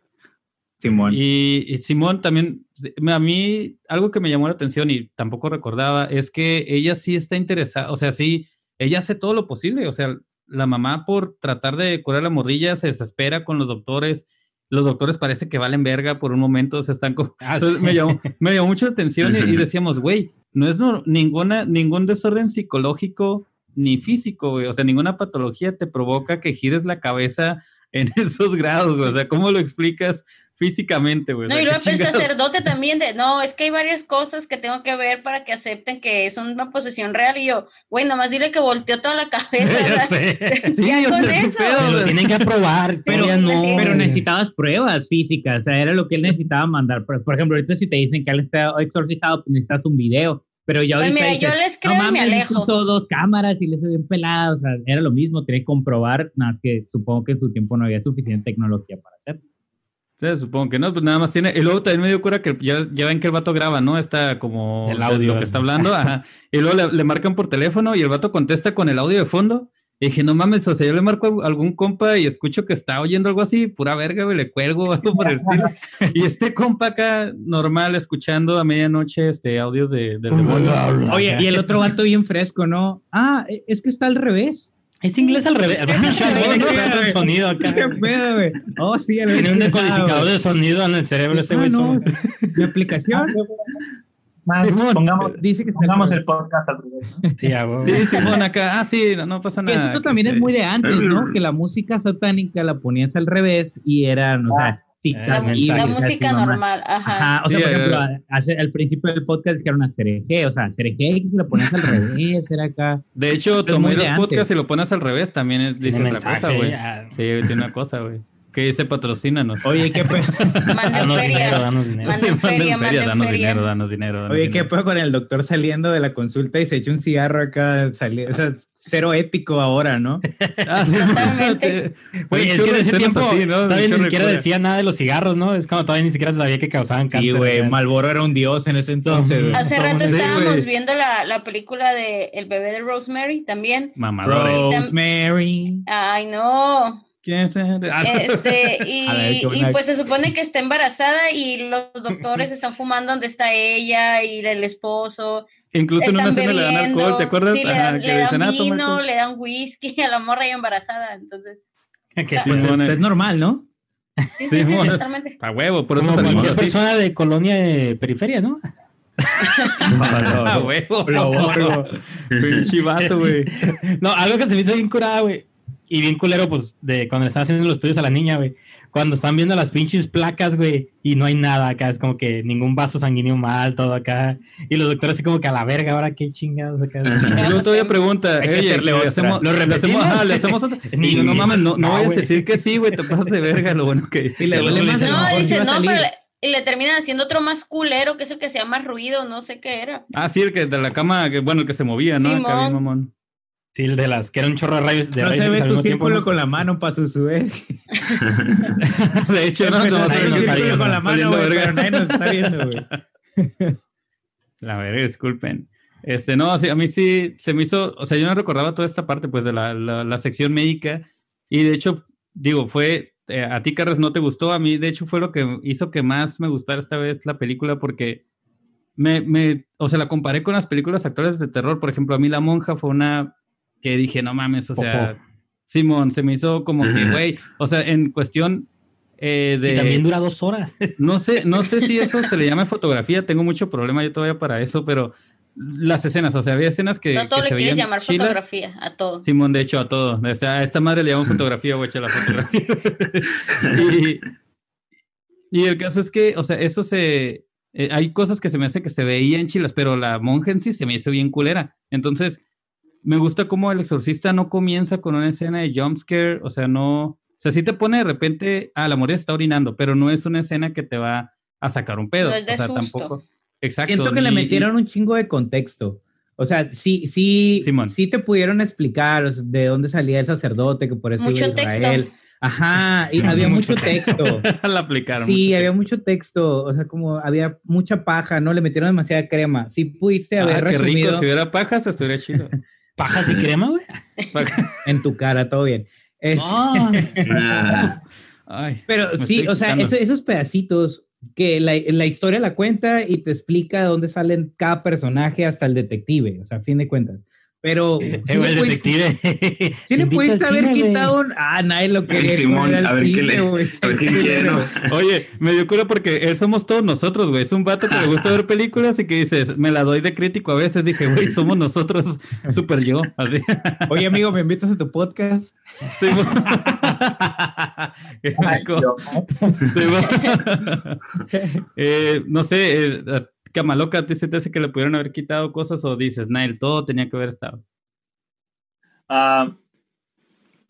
Simón. Y, y Simón también, a mí algo que me llamó la atención y tampoco recordaba es que ella sí está interesada, o sea, sí, ella hace todo lo posible, o sea, la mamá por tratar de curar la morrilla se desespera con los doctores, los doctores parece que valen verga por un momento, se están... co- Ah, Entonces, sí. me, llamó, me llamó mucho la atención y, y decíamos, güey, no es no- ninguna, ningún desorden psicológico ni físico, güey, o sea, ninguna patología te provoca que gires la cabeza en esos grados, güey, o sea, ¿cómo lo explicas físicamente, güey? No, y luego ¿qué el sacerdote también de, no, es que hay varias cosas que tengo que ver para que acepten que es una posesión real. Y yo, güey, nomás dile que volteó toda la cabeza. Ya ¿verdad? sé. Sí, Ya o con eso. pedo, Me o lo tienen que aprobar, Pero- no. pero Pero necesitabas pruebas físicas, o sea, era lo que él necesitaba mandar. Por, por ejemplo, ahorita si te dicen que él está exorcizado, pues necesitas un video. Pero ya Pues ahorita mira, dices, yo les creo no y me mames, alejo. puso dos cámaras y le hizo bien pelada, o sea, era lo mismo, tenía que comprobar, nada más que supongo que en su tiempo no había suficiente tecnología para hacerlo. Sí, supongo que no, pues nada más tiene. Y luego también me dio cura que ya, ya ven que el vato graba, ¿no? Está como El audio. lo que está hablando. Ajá. Y luego le, le marcan por teléfono y el vato contesta con el audio de fondo. Y dije, no mames, o sea, yo le marco a algún compa y escucho que está oyendo algo así, pura verga, güey, le cuelgo o algo por el estilo. Y este compa acá, normal, escuchando a medianoche este audios de, del demonio. Oye, y el otro vato bien fresco, ¿no? Ah, e- es que está al revés. Es inglés al revés. Sonido acá. ¿Qué pedo, güey? Oh, sí, Tiene un decodificador de sonido en el cerebro ese Ah, güey. no, mi aplicación Más, Simón. pongamos, dice que está pongamos el podcast al revés. Sí. Sí, Simón acá, ah, sí, no, no pasa Que nada. esto también que es muy sí. de antes, ¿no? Que la música satánica la ponías al revés y eran, o sea, citas La, Ah, la música normal, ajá. Ajá, o sea, Sí, por eh, ejemplo, hace- al principio del podcast dijeron a Cereje, o sea, Cereje, que si la ponías al revés, era acá. De hecho, tomé los podcasts y lo pones al revés, también es- dice otra cosa, güey. Sí, tiene una cosa, güey. Que dice patrocínanos. Oye, ¿qué pedo? Manden Danos dinero, danos dinero. Manden Sí, feria, manden danos feria. dinero, danos dinero. danos Oye, ¿qué pedo con el doctor saliendo de la consulta y se echa un cigarro acá? sali- o sea, cero ético ahora, ¿no? Totalmente. Güey, es que en ese tiempo así, ¿no? todavía ni siquiera decía nada de los cigarros, ¿no? Es como todavía ni siquiera sabía que causaban cáncer. Sí, güey. Malboro era un dios en ese entonces. Hace rato estábamos viendo la, la película de El bebé de Rosemary también. Mamadores. Rosemary. Ay, no. Ah, Este, y, y pues se supone que está embarazada y los doctores están fumando donde está ella y el esposo. Incluso en una Están escena le dan bebiendo. alcohol, ¿te acuerdas? Sí, le Ajá, dan, que le dan "Ah, vino, alcohol". le dan whisky a la morra y embarazada. Entonces, Que sí, Pues Simón, es, normal, ¿no? sí, Sí, sí, sí, monos. totalmente. A huevo, por eso salimos así. persona de colonia de periferia, ¿no? A huevo. Lo vato, güey. No, algo que se me hizo bien curada, güey. Y bien culero, pues, de cuando le están haciendo los estudios a la niña, güey. Cuando están viendo las pinches placas, güey, y no hay nada acá, es como que ningún vaso sanguíneo mal, todo acá. Y los doctores así como que a la verga, ahora qué chingados acá. Y luego todavía pregunta, Hay que oye, hacerle le hacemos, ¿Lo le hacemos, ajá, le hacemos otra. Ni- Y yo, no mames, no, no, no, vayas a decir que sí, güey, te pasas de verga, lo bueno que. Sí, le duele no. más No, dice, no, pero le, y le terminan haciendo otro más culero, que es el que hacía más ruido, no sé qué era. Ah, sí, el que de la cama, que, bueno, el que se movía, ¿no? Acá bien Simón. mamón. Sí, el de las, que era un chorro de rayos. De No rayos se ve tu tiempo, círculo ¿no? con la mano para su suez. De hecho, no, no, no, el círculo con la no, mano, güey, pero nadie nos está viendo, güey. La verga, disculpen. Este, no, sí, a mí sí se me hizo, o sea, yo no recordaba toda esta parte, pues, de la, la, la sección médica. Y de hecho, digo, fue, eh, a ti, Carlos, no te gustó. A mí, de hecho, fue lo que hizo que más me gustara esta vez la película porque me, me, o sea, la comparé con las películas actuales de terror. Por ejemplo, a mí La Monja fue una que dije, no mames, o sea. Simón, se me hizo como que, güey, o sea, en cuestión eh, de... Y también dura dos horas. No sé, no sé si eso se le llama fotografía, tengo mucho problema yo todavía para eso, pero las escenas, o sea, había escenas que, no todo que le quieres llamar chilas. fotografía, a todo. Simón, de hecho, a todo. O sea, a esta madre le llaman fotografía, güey, la fotografía. y, y el caso es que, o sea, eso se... eh, hay cosas que se me hace que se veían chilas, pero la monja en sí se me hizo bien culera. Entonces, me gusta cómo el exorcista no comienza con una escena de jumpscare, o sea, no... O sea, sí te pone de repente, ah, la morena está orinando, pero no es una escena que te va a sacar un pedo. No es de o sea, susto. tampoco. Exacto. Siento que le metieron un chingo de contexto. O sea, sí, sí, Simón. sí te pudieron explicar o sea, de dónde salía el sacerdote, que por eso Mucho iba a Israel. texto. Ajá, y había mucho mucho texto. la aplicaron. Sí, mucho había texto. mucho texto, o sea, como había mucha paja, ¿no? Le metieron demasiada crema. Sí pudiste haber Ah, qué resumido rico, si hubiera pajas, estuviera chido. Pajas y crema, güey. En tu cara, todo bien. Es- No. Ah, Ay, Pero sí, o sea, ese- esos pedacitos que la, la historia la cuenta y te explica de dónde salen cada personaje hasta el detective, o sea, a fin de cuentas. Pero Eh, le detective. sí le pudiste haber cine, quitado un... Ah, nadie lo quería Simón, a ver qué cine, le- güey. a ver qué quiere, ¿no? Oye, me dio culo porque él somos todos nosotros, güey. Es un vato que le gusta ver películas y que dices, me la doy de crítico a veces. Dije, güey, somos nosotros, super yo. Así. Oye, amigo, ¿me invitas a tu podcast? Sí, Ay, Eh, no sé, eh, a Camaloca, ¿a ti se te hace que le pudieron haber quitado cosas o dices, Nail, todo tenía que haber estado? Ah,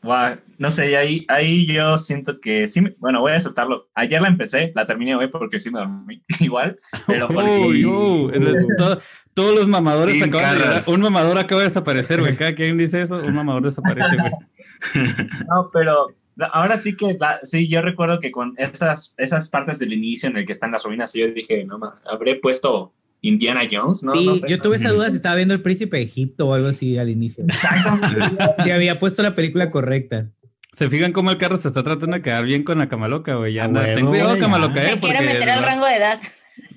guau, no sé, ahí, ahí yo siento que sí, me- bueno, voy a aceptarlo. Ayer la empecé, la terminé hoy porque sí me dormí igual, pero porque... Uy, uy, el- todo- todos los mamadores acaban de llegar. Un mamador acaba de desaparecer, güey. Cada quien dice eso, un mamador desaparece, güey. No, pero ahora sí que, la- sí, yo recuerdo que con esas, esas partes del inicio en el que están las ruinas, yo dije, no, ma, habré puesto Indiana Jones, ¿no? sí, No sé. yo tuve esa duda si estaba viendo El Príncipe de Egipto o algo así al inicio. Exactamente. Si había puesto la película correcta. Se fijan cómo el carro se está tratando de quedar bien con la camaloca, güey. Ya anda. huevo, Ten cuidado, camaloca, eh. Se quiere porque- meter al rango de edad.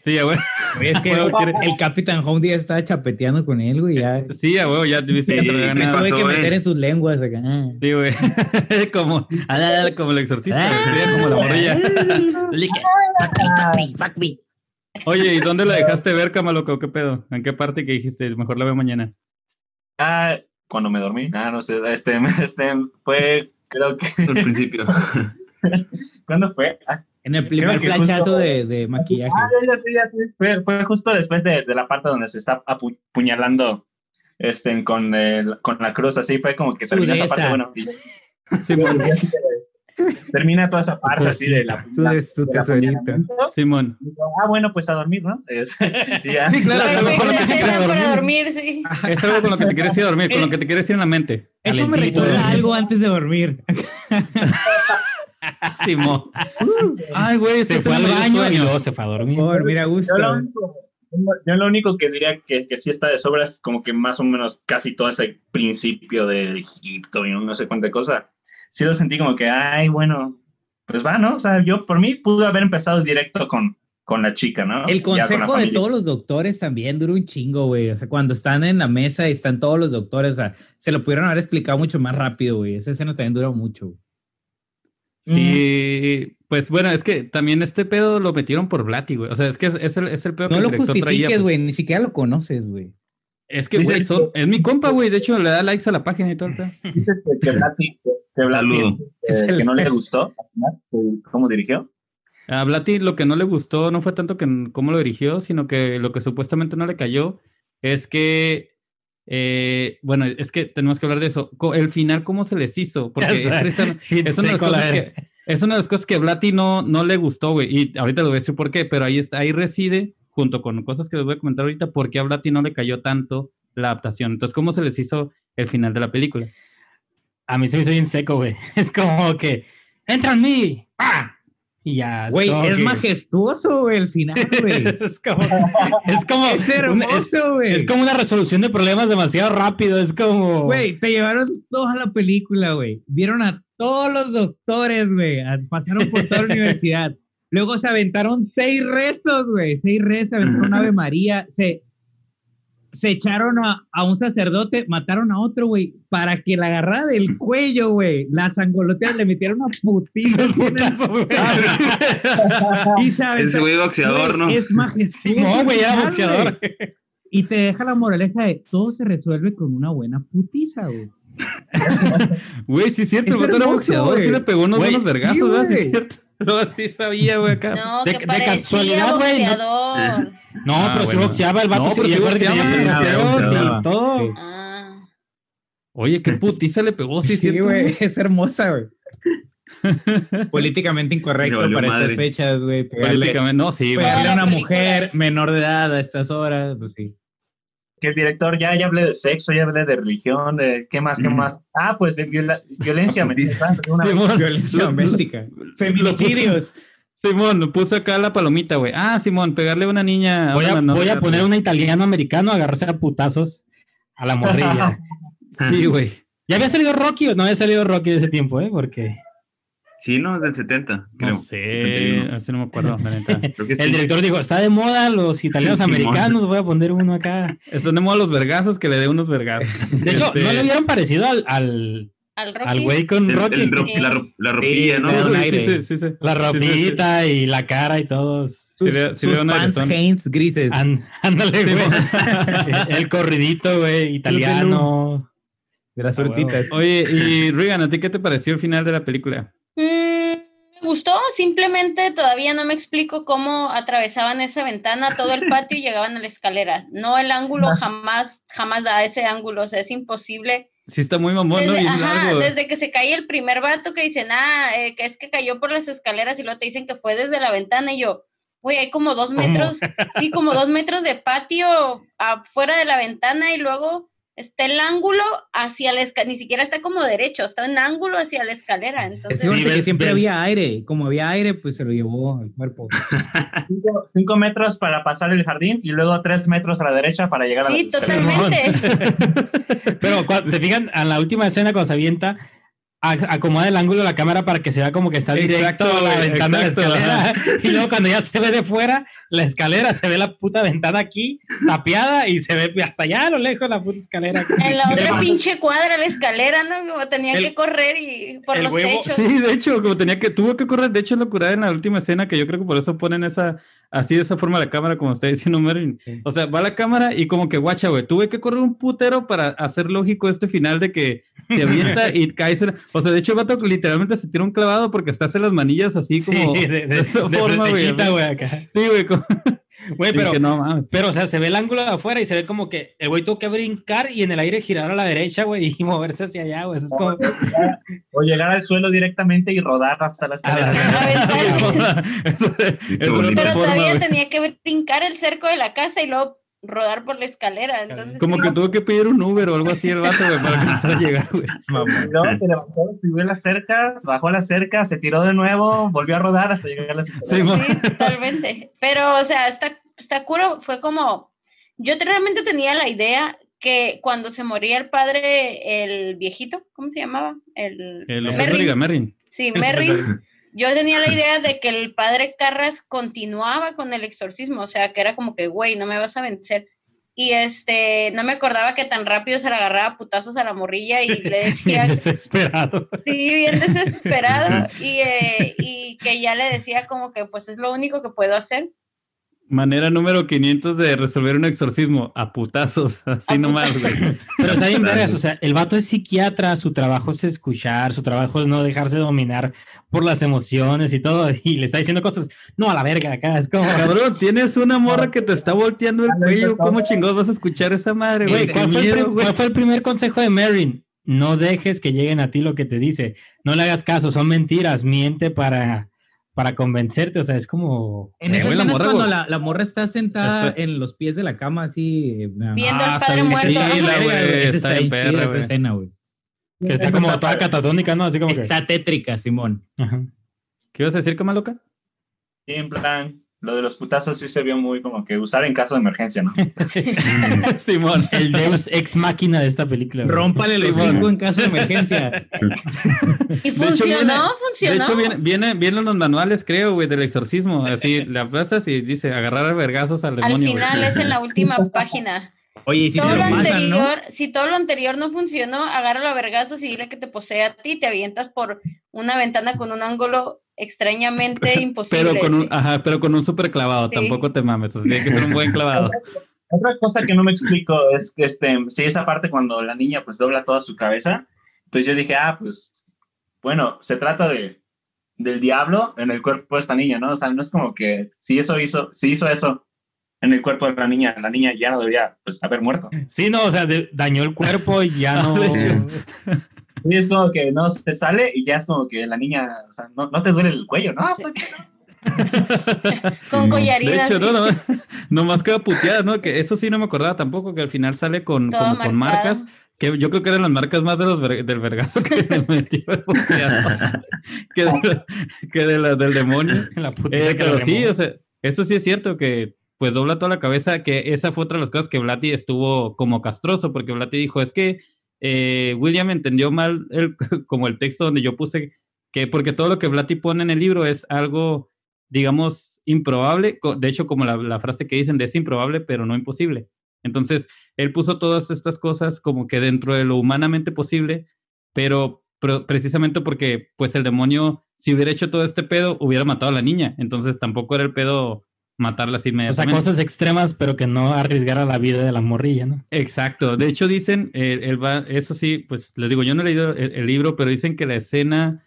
Sí, güey. Oye, es que Bueno, el Capitán Home ya estaba chapeteando con él, güey, ya. Sí, a huevo, ya viste que Sí, te lo ¿qué Me tuve que eh? meter en sus lenguas acá. Ah. Sí, güey. como, ah, como el exorcista, como la morrilla. Fuck me. Oye, ¿y dónde la dejaste ver, camaloca, o qué pedo? ¿En qué parte que dijiste? Mejor la veo mañana. Ah, cuando me dormí, ah, no sé, este, este, fue, creo que, al principio. ¿cuándo fue? Ah, En el primer flachazo de, de maquillaje. Ah, ya, sé, ya sé. Fue, fue justo después de, de la parte donde se está apu- apuñalando este, con, el- con la cruz, así fue como que terminó esa parte, bueno, y- Simón, termina toda esa parte así de la... Tú eres tu tesorito. Simón. Ah, bueno, pues a dormir, ¿no? Es- ya. Sí, claro, Perfecto, algo con lo que se escena quiere para dormir. dormir, sí. Es algo con lo que te quieres ir a dormir, con lo que te quieres ir en la mente. Eso me recuerda algo antes de dormir. Simón. Ay, güey, Se ese fue al el baño y luego se fue a dormir. Por dormir a gusto. Yo lo, único, yo lo único que diría que, que sí está de sobra es como que más o menos casi todo ese principio de Egipto y no sé cuánta cosa. Sí lo sentí como que, ay, bueno, pues va, ¿no? O sea, yo por mí pude haber empezado directo con, con la chica, ¿no? El consejo de todos los doctores también dura un chingo, güey. O sea, cuando están en la mesa y están todos los doctores, o sea, se lo pudieron haber explicado mucho más rápido, güey. Esa escena también dura mucho. güey. Sí, pues bueno, es que también este pedo lo metieron por Blatty, güey. O sea, es que es, es el, es el pedo que No el lo director traía. justifiques, pues. güey. Ni siquiera lo conoces, güey. Es que, güey, son- es mi compa, güey. De hecho, le da likes a la página y todo el pedo. Dices que, que Blatty, que, Blatty, eh, que no le gustó, que- ¿cómo dirigió? A Blatty lo que no le gustó no fue tanto que cómo lo dirigió, sino que lo que supuestamente no le cayó es que, eh, bueno, es que tenemos que hablar de eso. El final, ¿cómo se les hizo? Porque es, una de las cosas que, es una de las cosas que a Blatty no, no le gustó, güey. Y ahorita les voy a decir por qué, pero ahí, está, ahí reside, junto con cosas que les voy a comentar ahorita, por qué a Blatty no le cayó tanto la adaptación. Entonces, ¿cómo se les hizo el final de la película? A mí se me hizo bien seco, güey. Es como que, entra en mí. ¡Ah! Y ya. Güey, como es que- majestuoso, güey, el final, güey. es como. Es como. Es es- hermoso, güey. es como una resolución de problemas demasiado rápido. Es como. Güey, te llevaron toda la película, güey. Vieron a todos los doctores, güey. Pasaron por toda la universidad. Luego se aventaron seis restos, güey. Seis restos, aventaron Ave María. Se, se echaron a, a un sacerdote, mataron a otro, güey, para que la agarrara del cuello, güey. Las angoloteas le metieron una putita. Los putazos, güey. y se aventó- Ese güey boxeador, ¿no? Es majestuoso. No, güey, era boxeador. Y te deja la moraleja de todo se resuelve con una buena putiza, güey. Güey, sí es cierto, el vato era boxeador, sí le pegó unos buenos vergazos, sí, ¿verdad? Sí es cierto. No, sí sabía, güey, acá. No, De- que de parecía casualidad, güey, no- boxeador. No, Ah, pero sí bueno. boxeaba el vato. No, sí, pero sí tenía boxeaba, boxeaba. y todo. Sí. Ah, Oye, qué putiza le pegó, sí, es cierto. es hermosa, güey. Políticamente incorrecto para madre. estas fechas, güey. Políticamente, no, sí, güey. pegarle a una mujer menor de edad a estas horas, pues sí. Que el director, ya, ya hablé de sexo, ya hablé de religión, de qué más, qué Mm. más. Ah, pues de viola- violencia Simón, Violencia doméstica. Feminicidios. Simón, puso acá la palomita, güey. Ah, Simón, pegarle a una niña. Voy a, voy a poner un italiano americano a agarrarse a putazos a la morrilla. Sí, güey. ¿Ya había salido Rocky o no había salido Rocky de ese tiempo, eh? Porque Sí, no, es del 70, creo. No sé, 71. así no me acuerdo, la neta. Creo que sí. el director dijo, está de moda los italianos americanos, voy a poner uno acá. Están de moda los vergazos que le dé unos vergazos. De hecho, Este, ¿no le vieron parecido al, al, al güey con El- Rocky? el ro- la, la ropilla, Sí, ¿no? Sí, sí, aire. sí, sí, sí. La Sí, sí, sí. ropita y la cara y todos. Sus, sus pants. Hanes grises. Ándale, Sí, güey. el corridito, güey, italiano. de las Ah, huevo. frutitas. Oye, y Regan, ¿a ti qué te pareció el final de la película? Mm, me gustó, simplemente todavía no me explico cómo atravesaban esa ventana, todo el patio y llegaban a la escalera. No, el ángulo jamás, jamás da ese ángulo, o sea, es imposible. Sí está muy mamón, ¿no? Desde, Bien ajá, desde que se cae el primer vato que dicen, ah, eh, que es que cayó por las escaleras y luego te dicen que fue desde la ventana y yo, güey, hay como dos ¿Cómo? metros, sí, como dos metros de patio afuera de la ventana y luego está el ángulo hacia la escalera, ni siquiera está como derecho, está en ángulo hacia la escalera. Entonces, ves- siempre ves- había aire. Como había aire, pues se lo llevó al cuerpo. Cinco, cinco metros para pasar el jardín y luego tres metros a la derecha para llegar a sí, las escaleras. totalmente. Pero cuando se fijan en la última escena cuando se avienta, a- acomoda el ángulo de la cámara para que se vea como que está directo Exacto, a la ventana de la exacto, escalera. Y luego cuando ya se ve de fuera, la escalera, se ve la puta ventana aquí, tapiada, y se ve hasta allá a lo lejos la puta escalera. En la otra pinche cuadra, la escalera, ¿no? Como tenía El- que correr y por los huevo- techos. Sí, de hecho, como tenía que, tuvo que correr, de hecho, lo curada en la última escena, que yo creo que por eso ponen esa, así de esa forma la cámara, como está diciendo Mervin. O sea, va la cámara y como que, guacha, güey, tuve que correr un putero para hacer lógico este final de que se avienta y cae. O sea, de hecho, el vato literalmente se tira un clavado porque está hace las manillas así como. Sí, de, de, esa de forma, güey. Sí, güey. Güey, pero, que no mames. pero, o sea, se ve el ángulo de afuera y se ve como que el güey tuvo que brincar y en el aire girar a la derecha, güey, y moverse hacia allá, güey. Eso es como... O llegar al suelo directamente y rodar hasta la escalera. Eso- eso Pero todavía tenía que brincar el cerco de la casa y luego rodar por la escalera. Entonces, Como sí. que tuvo que pedir un Uber o algo así el vato, güey, para alcanzar a llegar, güey. Luego se levantó, subió las cercas, bajó las cercas, se tiró de nuevo, volvió a rodar hasta llegar a las escaleras. Sí, Sí, totalmente. Pero, o sea, está, está curo, fue como, yo te- realmente tenía la idea que cuando se moría el padre, el viejito, ¿cómo se llamaba? El, El Merrin. Merrin. Sí, Merrin. Yo tenía la idea de que el padre Carras continuaba con el exorcismo, o sea, que era como que, güey, no me vas a vencer. Y este, no me acordaba que tan rápido se le agarraba putazos a la morrilla y le Bien decía, desesperado. sí, bien desesperado, y, eh, y que ya le decía como que, pues es lo único que puedo hacer. Manera número 500 de resolver un exorcismo. A putazos. Así A nomás, putazos. güey. Pero está bien vergas, o sea, el vato es psiquiatra, su trabajo es escuchar, su trabajo es no dejarse dominar por las emociones y todo, y le está diciendo cosas, no, a la verga, acá, es como... Cabrón, tienes una morra que te está volteando el cuello. ¿Cómo chingados vas a escuchar esa madre, güey? ¿cuál, fue miedo, güey. cuál fue el primer consejo de Marin? No dejes que lleguen a ti lo que te dice, no le hagas caso, son mentiras, miente para, para convencerte, o sea, es como... En Eh, esa la escena es cuando la, la morra está sentada en los pies de la cama, así. Viendo Ah, al está padre muerto. chila, Ajá. güey, está bien perra, esa escena, güey. Que está Eso como está toda catatónica, ¿no? Así como que... Está tétrica, Simón. Ajá. ¿Qué ibas a decir, Camaloca? Y en plan, lo de los putazos sí se vio muy como que usar en caso de emergencia, ¿no? Simón. El Deus ex máquina de esta película. güey. Rómpale el hocico en caso de emergencia. Y De hecho, funcionó, viene- De funcionó. hecho, viene, viene, vienen los manuales, creo, güey, del exorcismo. Así, le aplazas y dice agarrar a vergazos al Al demonio. güey. final es en la última página. Oye, y si todo se lo lo pasan, ¿no? anterior, si todo lo anterior no funcionó, agárralo a vergazos y dile que te posee a ti, te avientas por una ventana con un ángulo extrañamente imposible. Pero con un, sí. ajá, pero con un súper clavado, Sí. tampoco te mames, así tiene que ser un buen clavado. Otra cosa que no me explico es que, este, sí, esa parte cuando la niña pues dobla toda su cabeza, pues yo dije, ah, pues, bueno, se trata de, del diablo en el cuerpo de esta niña, ¿no? O sea, no es como que si eso hizo, si hizo eso en el cuerpo de la niña, la niña ya no debería, pues, haber muerto. Sí, no, o sea, de- dañó el cuerpo y ya no. Hecho. Y es como que no se sale y ya es como que la niña, o sea, no, no te duele el cuello, ¿no? Con De collarinas. hecho, no, no, nomás queda puteada, ¿no? Que eso sí no me acordaba tampoco, que al final sale con, como con marcas, que yo creo que eran las marcas más de los ver- del vergazo que le metió el boxeador, que, de la- que de la- del demonio. La Eh, pero sí, o sea, esto sí es cierto que pues dobla toda la cabeza, que esa fue otra de las cosas que Blatty estuvo como castroso, porque Blatty dijo, es que eh, William entendió mal el, como el texto donde yo puse que, porque todo lo que Blatty pone en el libro es algo, digamos, improbable, de hecho como la, frase que dicen es improbable, pero no imposible. Entonces, él puso todas estas cosas como que dentro de lo humanamente posible, pero, pero precisamente porque pues el demonio, si hubiera hecho todo este pedo, hubiera matado a la niña. Entonces tampoco era el pedo matarla así O sea, inmediatamente. cosas extremas, pero que no arriesgara la vida de la morrilla, ¿no? Exacto. De hecho, dicen, eh, él va- eso sí, pues les digo, yo no he leído el, el libro, pero dicen que la escena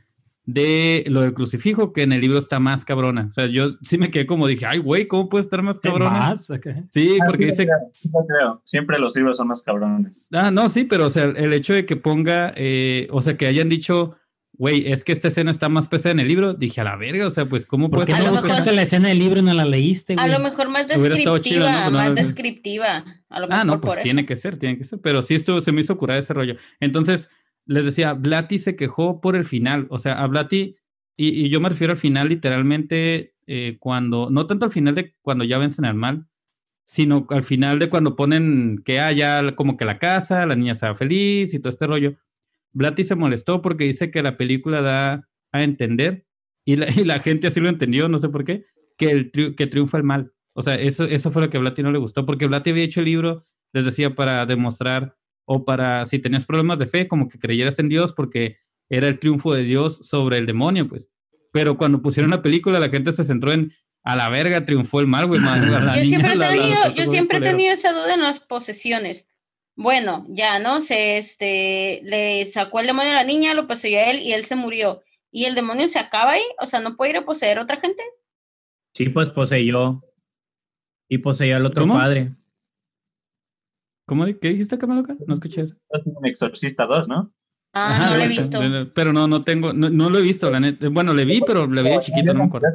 de lo del crucifijo, que en el libro está más cabrona. O sea, yo sí me quedé como dije, ay, güey, ¿cómo puede estar más cabrona? Más, acá. Sí, Ah, porque sí, dice, lo creo. Siempre los libros son más cabrones. Ah, no, sí, pero o sea, el hecho de que ponga, eh, o sea, que hayan dicho, güey, es que esta escena está más pesada en el libro, dije a la verga, o sea, pues, ¿cómo ¿Por puede qué A lo no mejor- buscaste la escena del libro y no la leíste, A güey? lo mejor más estado chido, descriptiva, ¿no? No, más no. descriptiva. A lo Ah, mejor no, por pues tiene eso. que ser, tiene que ser, pero sí estuvo, se me hizo curar ese rollo. Entonces, les decía, Blatty se quejó por el final, o sea, a Blatty, y, y yo me refiero al final literalmente eh, cuando, no tanto al final de cuando ya vencen al mal, sino al final de cuando ponen que haya como que la casa, la niña sea feliz y todo este rollo. Blatty se molestó porque dice que la película da a entender, y la, y la gente así lo entendió, no sé por qué, que, el tri- que triunfa el mal. O sea, eso, eso fue lo que a Blatty no le gustó, porque Blatty había hecho el libro, les decía, para demostrar, o para, si tenías problemas de fe, como que creyeras en Dios, porque era el triunfo de Dios sobre el demonio, pues. Pero cuando pusieron la película, la gente se centró en, a la verga, triunfó el mal, güey. Yo siempre, he la- la- tenido, la yo tocó siempre he culero. tenido esa duda en las posesiones. Bueno, ya, ¿no? Se, este, le sacó el demonio a la niña, lo poseyó a él y él se murió. ¿Y el demonio se acaba ahí? O sea, ¿no puede ir a poseer a otra gente? Sí, pues poseyó. Y poseyó al otro ¿Cómo? padre. ¿Cómo? ¿Qué dijiste, Camaloca? No escuché eso. Es un Exorcista 2, ¿no? Ah, Ajá, no lo he visto. Pero no, no tengo, no, no lo he visto, la neta. Bueno, le vi, pero le vi de chiquito, no me acuerdo.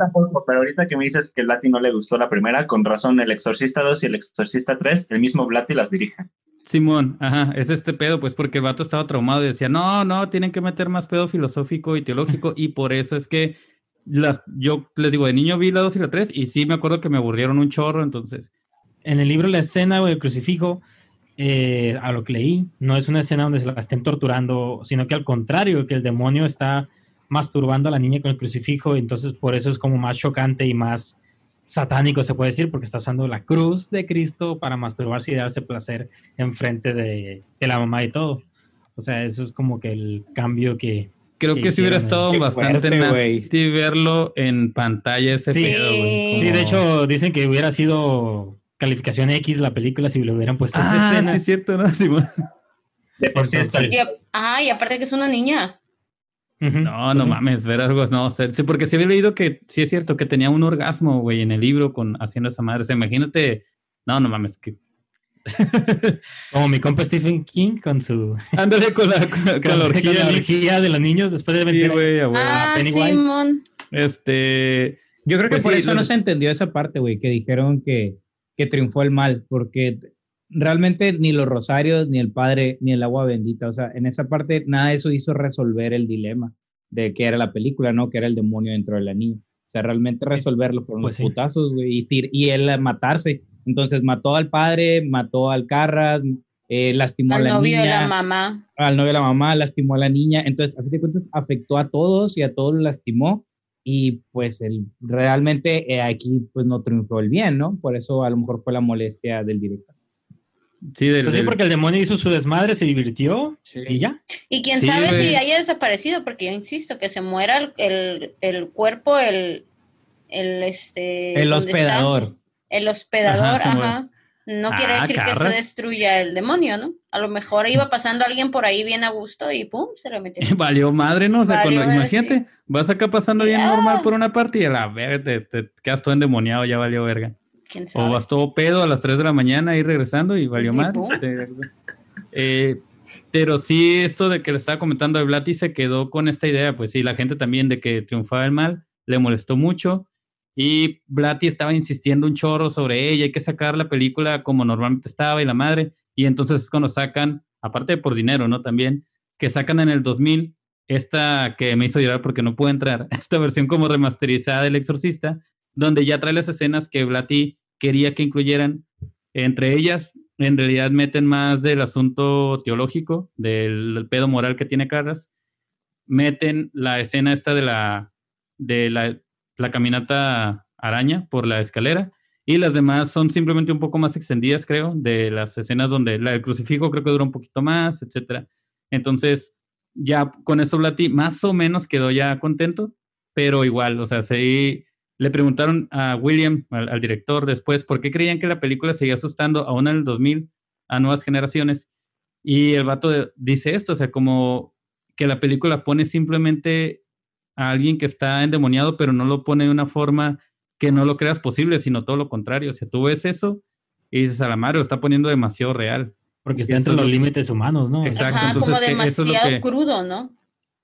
Pero ahorita que me dices que Blatty no le gustó la primera, con razón, el Exorcista 2 y el Exorcista 3, el mismo Blatty las dirige. Simón, ajá, es este pedo, pues porque el vato estaba traumado y decía, no, no, tienen que meter más pedo filosófico y teológico, y por eso es que las, yo les digo, de niño vi la 2 y la 3, y sí me acuerdo que me aburrieron un chorro, entonces, En el libro la escena güey, del crucifijo, eh, a lo que leí, no es una escena donde se la estén torturando, sino que al contrario, que el demonio está masturbando a la niña con el crucifijo, y entonces por eso es como más chocante y más satánico, se puede decir, porque está usando la cruz de Cristo para masturbarse y darse placer enfrente de, de la mamá y todo. O sea, eso es como que el cambio que... creo que que sí hubiera estado Qué bastante nasty verlo en pantalla ese Sí. pedo, güey. Sí, Sí, de como- hecho, dicen que hubiera sido calificación X la película si le hubieran puesto esa Ah, escena. sí, es cierto, ¿no? Simón. De por sí está Y, a- ajá, y aparte que es una niña. No, no Pues, mames, ver algo, no, o sea, sí, porque se había leído que sí es cierto que tenía un orgasmo, güey, en el libro con haciendo esa madre, o sea, imagínate, no, no mames, que... Como mi compa Stephen King con su Ándale con la, con, con la orgía, con la Nick. orgía de los niños después de Sí, vencer. a huevo. Ah, Pennywise. Simón. Este, Yo creo que Pues por sí, eso no se entendió esa parte, güey, que dijeron que, que triunfó el mal, porque realmente ni los rosarios, ni el padre, ni el agua bendita, o sea, en esa parte nada de eso hizo resolver el dilema de que era la película, ¿no? Que era el demonio dentro de la niña. O sea, realmente resolverlo fueron Pues los sí. putazos, güey, y, tir- y él a matarse. Entonces mató al padre, mató al Carras, eh, lastimó a Al la novio niña de la mamá. al novio de la mamá, lastimó a la niña, entonces a fin de cuentas afectó a todos y a todos lo lastimó y pues él realmente eh, aquí pues no triunfó el bien, ¿no? Por eso a lo mejor fue la molestia del director. Sí, del, Pues sí, del- porque el demonio hizo su desmadre, se divirtió y ya. Y quién Sí, sabe si haya desaparecido, porque yo insisto, que se muera el, el, el cuerpo, el, el este El hospedador. El hospedador, Ajá. No quiere Ah, decir que se destruya el demonio, ¿no? A lo mejor iba pasando alguien por ahí bien a gusto y pum, se le metió. Valió madre, ¿no? O sea, Valió cuando, madre, imagínate, vas acá pasando bien normal por una parte y a la verga te, te quedas todo endemoniado, ya valió verga. ¿Quién O sabe? vas todo pedo a las 3 de la mañana y regresando y valió. Te- Eh, pero sí, esto de que le estaba comentando de Blatty se quedó con esta idea, pues sí, la gente también de que triunfaba el mal, le molestó mucho. Y Blatty estaba insistiendo un chorro sobre ella, hay que sacar la película como normalmente estaba y la madre. Y entonces es cuando sacan, aparte de por dinero, ¿no? También, que sacan en el 2000 esta que me hizo llorar porque no pude entrar, esta versión como remasterizada del Exorcista, donde ya trae las escenas que Blatty quería que incluyeran. Entre ellas, en realidad meten más del asunto teológico, del, pedo moral que tiene Carras. Meten la escena esta de la, de la, la caminata araña por la escalera. Y las demás son simplemente un poco más extendidas, creo, de las escenas donde la del crucifijo creo que dura un poquito más, etcétera. Entonces, ya con eso Blatty más o menos quedó ya contento, pero igual, o sea, sí, le preguntaron a William, al, al director, después, ¿por qué creían que la película seguía asustando aún en el 2000 a nuevas generaciones? Y el vato de- dice esto, o sea, como que la película pone simplemente a alguien que está endemoniado, pero no lo pone de una forma que no lo creas posible, sino todo lo contrario. O sea, tú ves eso y dices, a la madre, lo está poniendo demasiado real. Porque está entre los límites humanos, ¿no? Exacto, Ajá, como entonces, que eso es demasiado que- crudo, ¿no?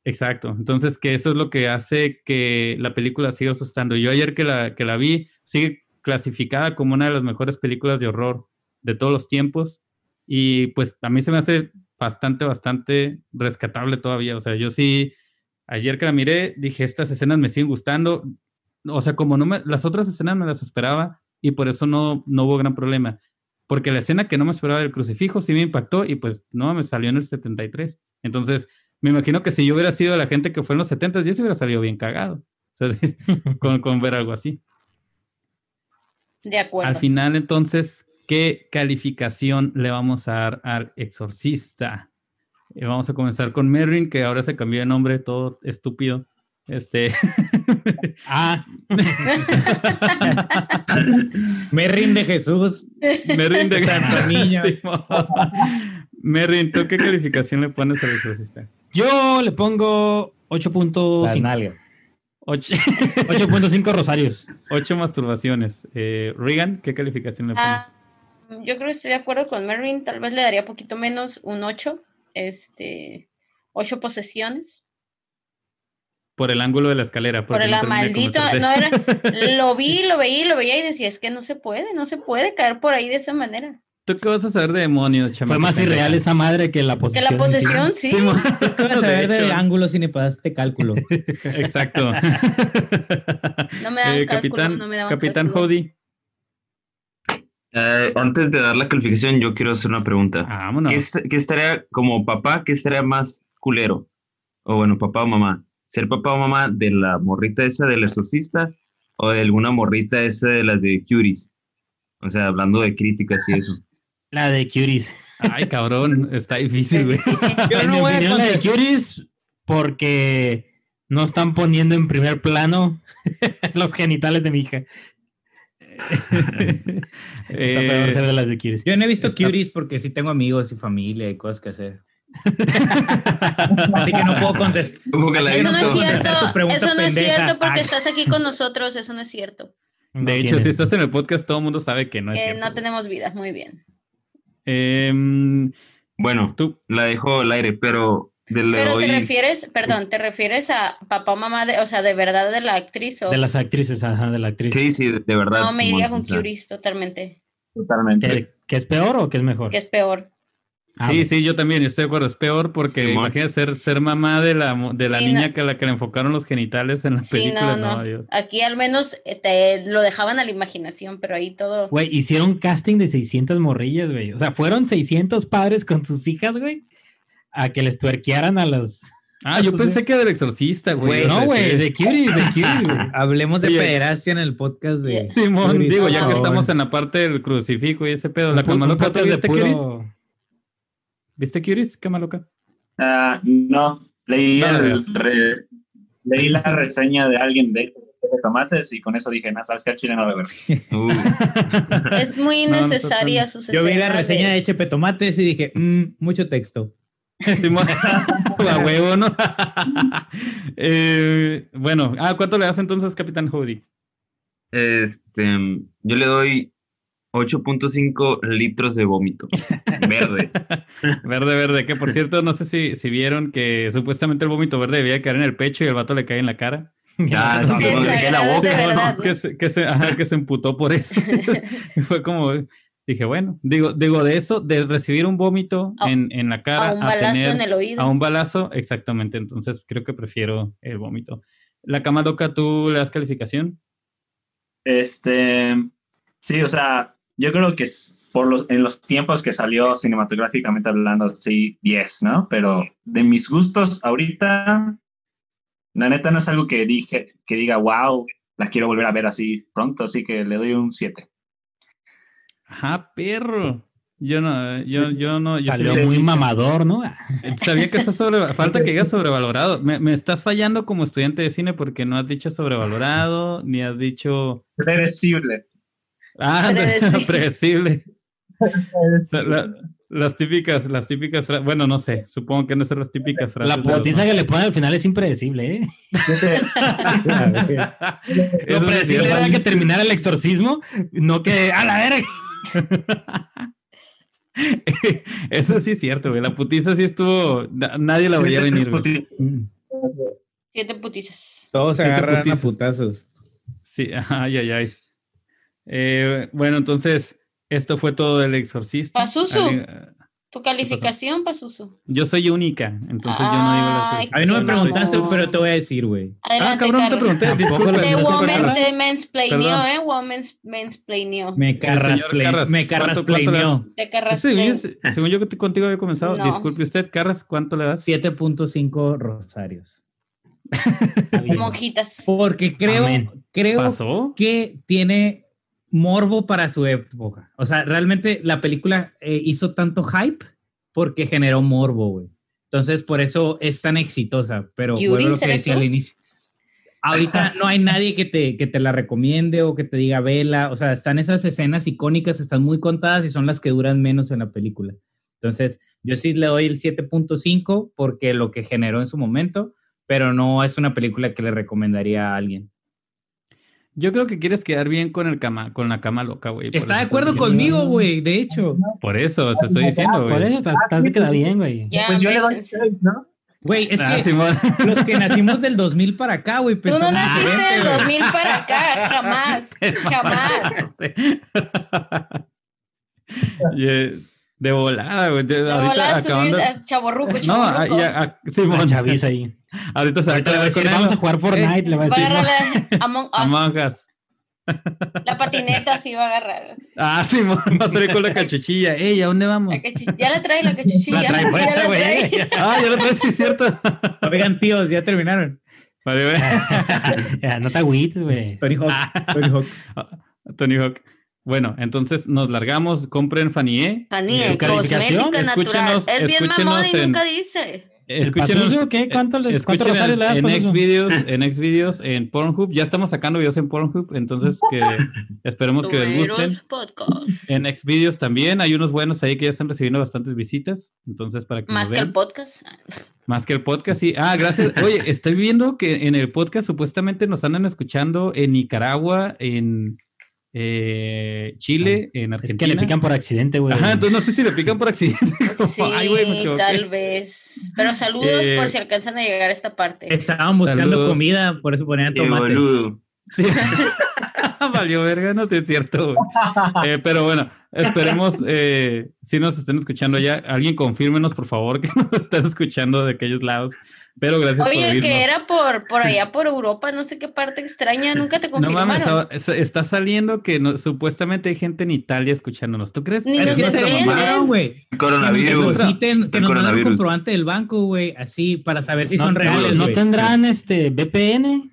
Exacto. Entonces, que eso es lo que hace que la película siga asustando. Yo ayer que la, que la vi, sigue clasificada como una de las mejores películas de horror de todos los tiempos. Y pues a mí se me hace bastante, bastante rescatable todavía. O sea, yo sí, ayer que la miré, dije, estas escenas me siguen gustando. O sea, como no me, las otras escenas me las esperaba y por eso no, no hubo gran problema. Porque la escena que no me esperaba del crucifijo sí me impactó y pues no, me salió en el 73. Entonces, me imagino que si yo hubiera sido la gente que fue en los 70, yo sí hubiera salido bien cagado. O sea, con, con ver algo así. De acuerdo. Al final, entonces, ¿qué calificación le vamos a dar al exorcista? Eh, vamos a comenzar con Merrin, que ahora se cambió de nombre, todo estúpido. Este. Ah, Me rinde Jesús. Merrin de Tanto niño. Merrin, ¿tú qué calificación le pones al exorcista? Yo le pongo 8.5 Las nalgas. Ocho, 8.5 rosarios. ocho masturbaciones. Eh, Regan, ¿qué calificación le pones? Ah, yo creo que estoy de acuerdo con Merrin, tal vez le daría poquito menos, un 8, este, 8 posesiones. Por el ángulo de la escalera. Por el no maldito, no era, lo vi, lo veía, lo veía y decía, es que no se puede, no se puede caer por ahí de esa manera. ¿Tú qué vas a saber de demonios, Fue chamaco más pendeja? irreal esa madre que la Que posesión. la posesión, sí. Sí, mo- Vas a de ver de hecho. ángulos si ni pasaste cálculo. Exacto. No me daban Eh, cálculo, capitán, no me daban capitán. Hody. Eh, antes de dar la calificación, yo quiero hacer una pregunta. Vámonos. ¿Qué, est- qué estaría como papá, qué estaría más culero? O bueno, papá o mamá. ¿Ser papá o mamá de la morrita esa del exorcista o de alguna morrita esa de las de Curies? O sea, hablando de críticas y eso. La de Curies. Ay, cabrón, está difícil, güey. Yo en no mi voy a opinión, la de. Curies, porque no están poniendo en primer plano los genitales de mi hija. Está peor Eh, ser de las de Curies. Yo no he visto Está- Curies porque sí tengo amigos y familia y cosas que hacer. Así que no puedo contestar. ¿Cómo que la Así Eso no es cierto, eso no es cierto porque Ay, estás aquí con nosotros, eso no es cierto. No de hecho, tienes. si estás en el podcast, todo el mundo sabe que no es cierto. no tenemos vida, muy bien. Em, Bueno, tú, la dejo al aire, pero Pero te refieres, perdón, te refieres a papá o mamá, de, o sea, de verdad de la actriz o De las actrices, ajá, de la actriz. Sí, sí, de verdad. no me iría con Curies totalmente, Totalmente. ¿Que, que es peor o que es mejor? que es peor. Ah, sí, sí, yo también estoy de acuerdo. Es peor porque Simón. imagínate ser, ser mamá de la, de la Sí, niña no. que a la que le enfocaron los genitales en la Sí, película. no. Aquí al menos eh, te lo dejaban a la imaginación, pero ahí todo. Güey, hicieron casting de 600 morrillas, güey. O sea, fueron 600 padres con sus hijas, güey, a que les tuerquearan a los... Ah, yo pensé que del exorcista, güey. No, güey, sí. de cuties, de cuties, güey. Hablemos de pederastia en el podcast de. Simón, digo, ya que favor. estamos en la parte del crucifijo y ese pedo. ¿La tú podcast de puro- ¿Viste Curis? Cama loca. Ah, no, leí, No, el no. re- leí la reseña de alguien de, de tomates y con eso dije, no, sabes que al chile no lo ver. Uh, Es muy No, no tan- sus Yo vi la reseña de HP Tomates y dije, "Mm, mucho texto. A huevo, ¿no? Eh, bueno, ah, ¿cuánto le das entonces, Capitán Howdy? este, yo le doy 8.5 litros de vómito verde. Verde, verde, que por cierto, no sé si, si vieron que supuestamente el vómito verde debía caer en el pecho y el vato le cae en la cara. Ah, Qué no, que la boca, que, se, que, se, ajá, que se emputó por eso. Fue como, dije, bueno, digo, digo de eso, de recibir un vómito en, en la cara, A un balazo tener en el oído. a un balazo, exactamente. Entonces creo que prefiero el vómito. La cama loca, ¿tú le das calificación? Este, sí, o sea, yo creo que es por los, en los tiempos que salió cinematográficamente hablando, sí, 10, ¿no? Pero de mis gustos ahorita, la neta no es algo que dije, que diga, wow, la quiero volver a ver así pronto, así que le doy un 7. Ajá, perro. Yo no, yo, yo no, yo Salió sabía, muy mamador, ¿no? sabía que está sobre, falta que diga sobrevalorado. Me, me estás fallando como estudiante de cine porque no has dicho sobrevalorado, ni has dicho Predecible. Ah, Predecible. predecible. La- la- las típicas, las típicas, bueno, no sé, supongo que no son las típicas frases. La potiza que le ponen al final es impredecible, ¿eh? Lo predecible era que terminara el exorcismo, no que a la verga. Eso sí es cierto, güey. La putiza sí estuvo. na- Nadie la veía venir, güey. Siete putizas. Todos se agarran a putizas. putazos. Sí, ay, ay, ay. Eh, bueno, entonces, esto fue todo del exorcista. ¿Alguien- ¿Tu calificación, Pasuso? Yo soy única, entonces yo no digo Ay, A mí no me No. preguntaste, pero te voy a decir, güey. Ah, cabrón, te Carlos. pregunté, disculpa. no sé woman te Perdón. ¿eh? Woman. Me señor carrasple, Carras, me ¿cuánto- cuánto le carrasplaneó. Te sí, según yo que te- contigo había comenzado. No. Disculpe usted, Carras, ¿cuánto le das? 7.5 rosarios. Monjitas. Porque creo, Amén. creo ¿Pasó? que tiene morbo para su época. O sea, realmente la película eh, hizo tanto hype porque generó morbo, güey. Entonces, por eso es tan exitosa. Pero Yuri, lo que ¿serás decía tú? al inicio. Ahorita no hay nadie que te, que te la recomiende o que te diga vela. O sea, están esas escenas icónicas, están muy contadas y son las que duran menos en la película. Entonces, yo sí le doy el 7.5 porque lo que generó en su momento, pero no es una película que le recomendaría a alguien. Yo creo que quieres quedar bien con el cama, con la cama loca, güey. por Está de acuerdo estoy diciendo- conmigo, güey, de hecho. Por eso, te estoy diciendo, Por güey. eso estás, estás de queda bien, güey. Ya, Pues yo le doy bésense. 6, ¿no? Güey, es Ah, que Simón. los que nacimos del 2000 para acá, güey, Tú no naciste del güey. 2000 para acá, jamás, jamás. Y, eh, de volada, güey. de- De ahorita volada acabando. subir a chaborruco, No, chaborruco. ya, ah, Con Simón, chaviza ahí. ahorita se va a Ahorita le va a decir, con vamos a jugar Fortnite, le va a Va a decir. agarrar la Among Us. Among Us. La patineta sí va a agarrar. Ah, Simón, va a salir con la cachuchilla. Ey, ¿a dónde vamos? La Ya la trae la cachuchilla. La trae ya puesta, la güey. trae. Ah, ya lo traes, sí, es cierto. Oigan, tíos, ya terminaron. Vale, güey. No te agüites, güey. Tony Hawk. Tony Hawk. Tony Hawk. Bueno, entonces nos largamos, compren Fanie. Fanie, cosmética natural. Escúchenos- Es bien mamón y escúchenos en- nunca dice. Escúchenos, qué? ¿Cuánto les- escúchenos rosarios le das, en en Xvideos, en Pornhub. Ya estamos sacando videos en Pornhub, entonces que esperemos que les gusten. Podcast. En Xvideos también hay unos buenos ahí que ya están recibiendo bastantes visitas, entonces para que Más nos que el podcast. Más que el podcast, sí. Ah, gracias. Oye, estoy viendo que en el podcast supuestamente nos andan escuchando en Nicaragua, en eh, Chile, en Es Argentina. que le pican por accidente, güey. Ajá, entonces no sé si le pican por accidente. como, Sí, Ay, güey, tal vez. Pero saludos Eh, por si alcanzan a llegar a esta parte. Estaban buscando Saludos. comida, por eso ponían tomate. Sí. Valió verga, no sé, es cierto. Eh, pero bueno, esperemos eh, si nos estén escuchando ya. Alguien confírmenos, por favor, que nos están escuchando de aquellos lados. Pero gracias por Oye, el oírnos. que era por, por allá, por Europa, no sé qué parte extraña, nunca te No confirmaron. mames, ahora- es- está saliendo que no- supuestamente hay gente en Italia escuchándonos. ¿Tú crees? Ni Es nos mamaron, güey. El Que coronavirus. depositen, que nos mandan un coronavirus. comprobante del banco, güey, así, para saber si no, son no- reales, no tendrán este VPN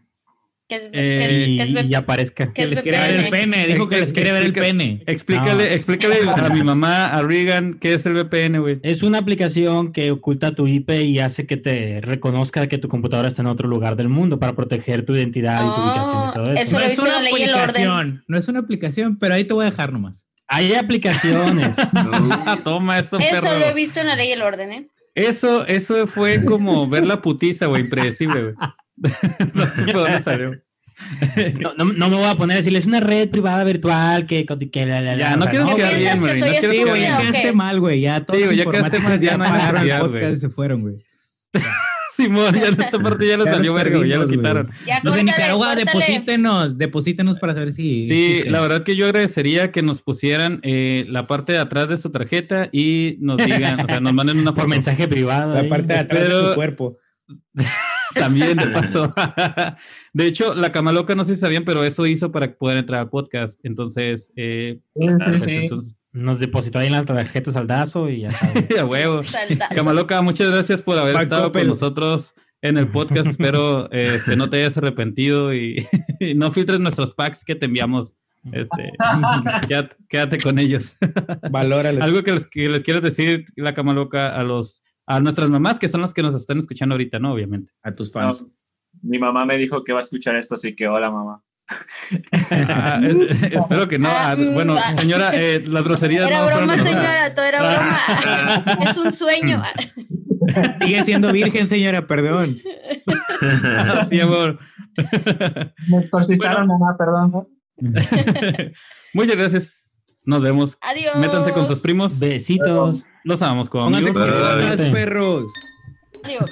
¿Qué es, Eh, es- y, es aparezca. ¿Qué Que es les quiere ver el pene, dijo que les quiere ver el pene. Explícale, No. explícale a mi mamá, a Regan, qué es el VPN, güey. Es una aplicación que oculta tu IP y hace que te reconozca que tu computadora está en otro lugar del mundo para proteger tu identidad y tu Oh, ubicación y todo eso. eso- lo he visto en la ley y el orden. aplicación, no es una aplicación, pero ahí te voy a dejar nomás. Hay aplicaciones. Ah, toma eso, Eso perro. lo he visto en la ley y el orden, ¿eh? Eso, eso fue como ver la putiza, güey, impredecible, güey. no sé por dónde salió. No, no, no me voy a poner a decirle, es una red privada virtual que... que la, la, la", Ya, no o sea, quieres ¿Qué quedar bien, que soy no Sí, güey, bien. ya ¿o quedaste mal, güey. Ya todos Sí, güey, los ya quedaste mal, ya no hay el podcast güey. y se fueron, güey. Simón, ya en esta parte ya los valió verga, güey, ya lo güey. quitaron. Ya, Los de Nicaragua, córtale. deposítenos, deposítenos para saber si. Sí, la verdad que yo agradecería que nos pusieran eh, la parte de atrás de su tarjeta y nos digan, o sea, nos manden una Por foto. mensaje privado. La ahí. parte de atrás de Espero- su cuerpo. También de paso. de hecho, la camaloca no sé si sabían, pero eso hizo para poder entrar al podcast. Entonces, eh, pues, entonces Nos depositó ahí en las tarjetas al dazo y ya sabes. a huevo. Saldazo. Camaloca, muchas gracias por haber Paco estado con nosotros en el podcast. Espero este, no te hayas arrepentido y, y no filtres nuestros packs que te enviamos. Este, quédate, quédate con ellos. Valóralo. Algo que les, que les quieres decir, la camaloca, a los a nuestras mamás, que son las que nos están escuchando ahorita, ¿no? Obviamente. A tus No, fans. mi mamá me dijo que va a escuchar esto, así que hola mamá. Ah, espero que no. Ah, bueno, señora, eh, las groserías Era no fueron- broma, señora, todo era broma. es un sueño. Sigue siendo virgen, señora, perdón. Sí, amor. Me exorcizaron, mamá, perdón. Muchas gracias. Nos vemos. Adiós. Métanse con sus primos. Besitos. Los amamos Pónganse con Bye. perros. Adiós.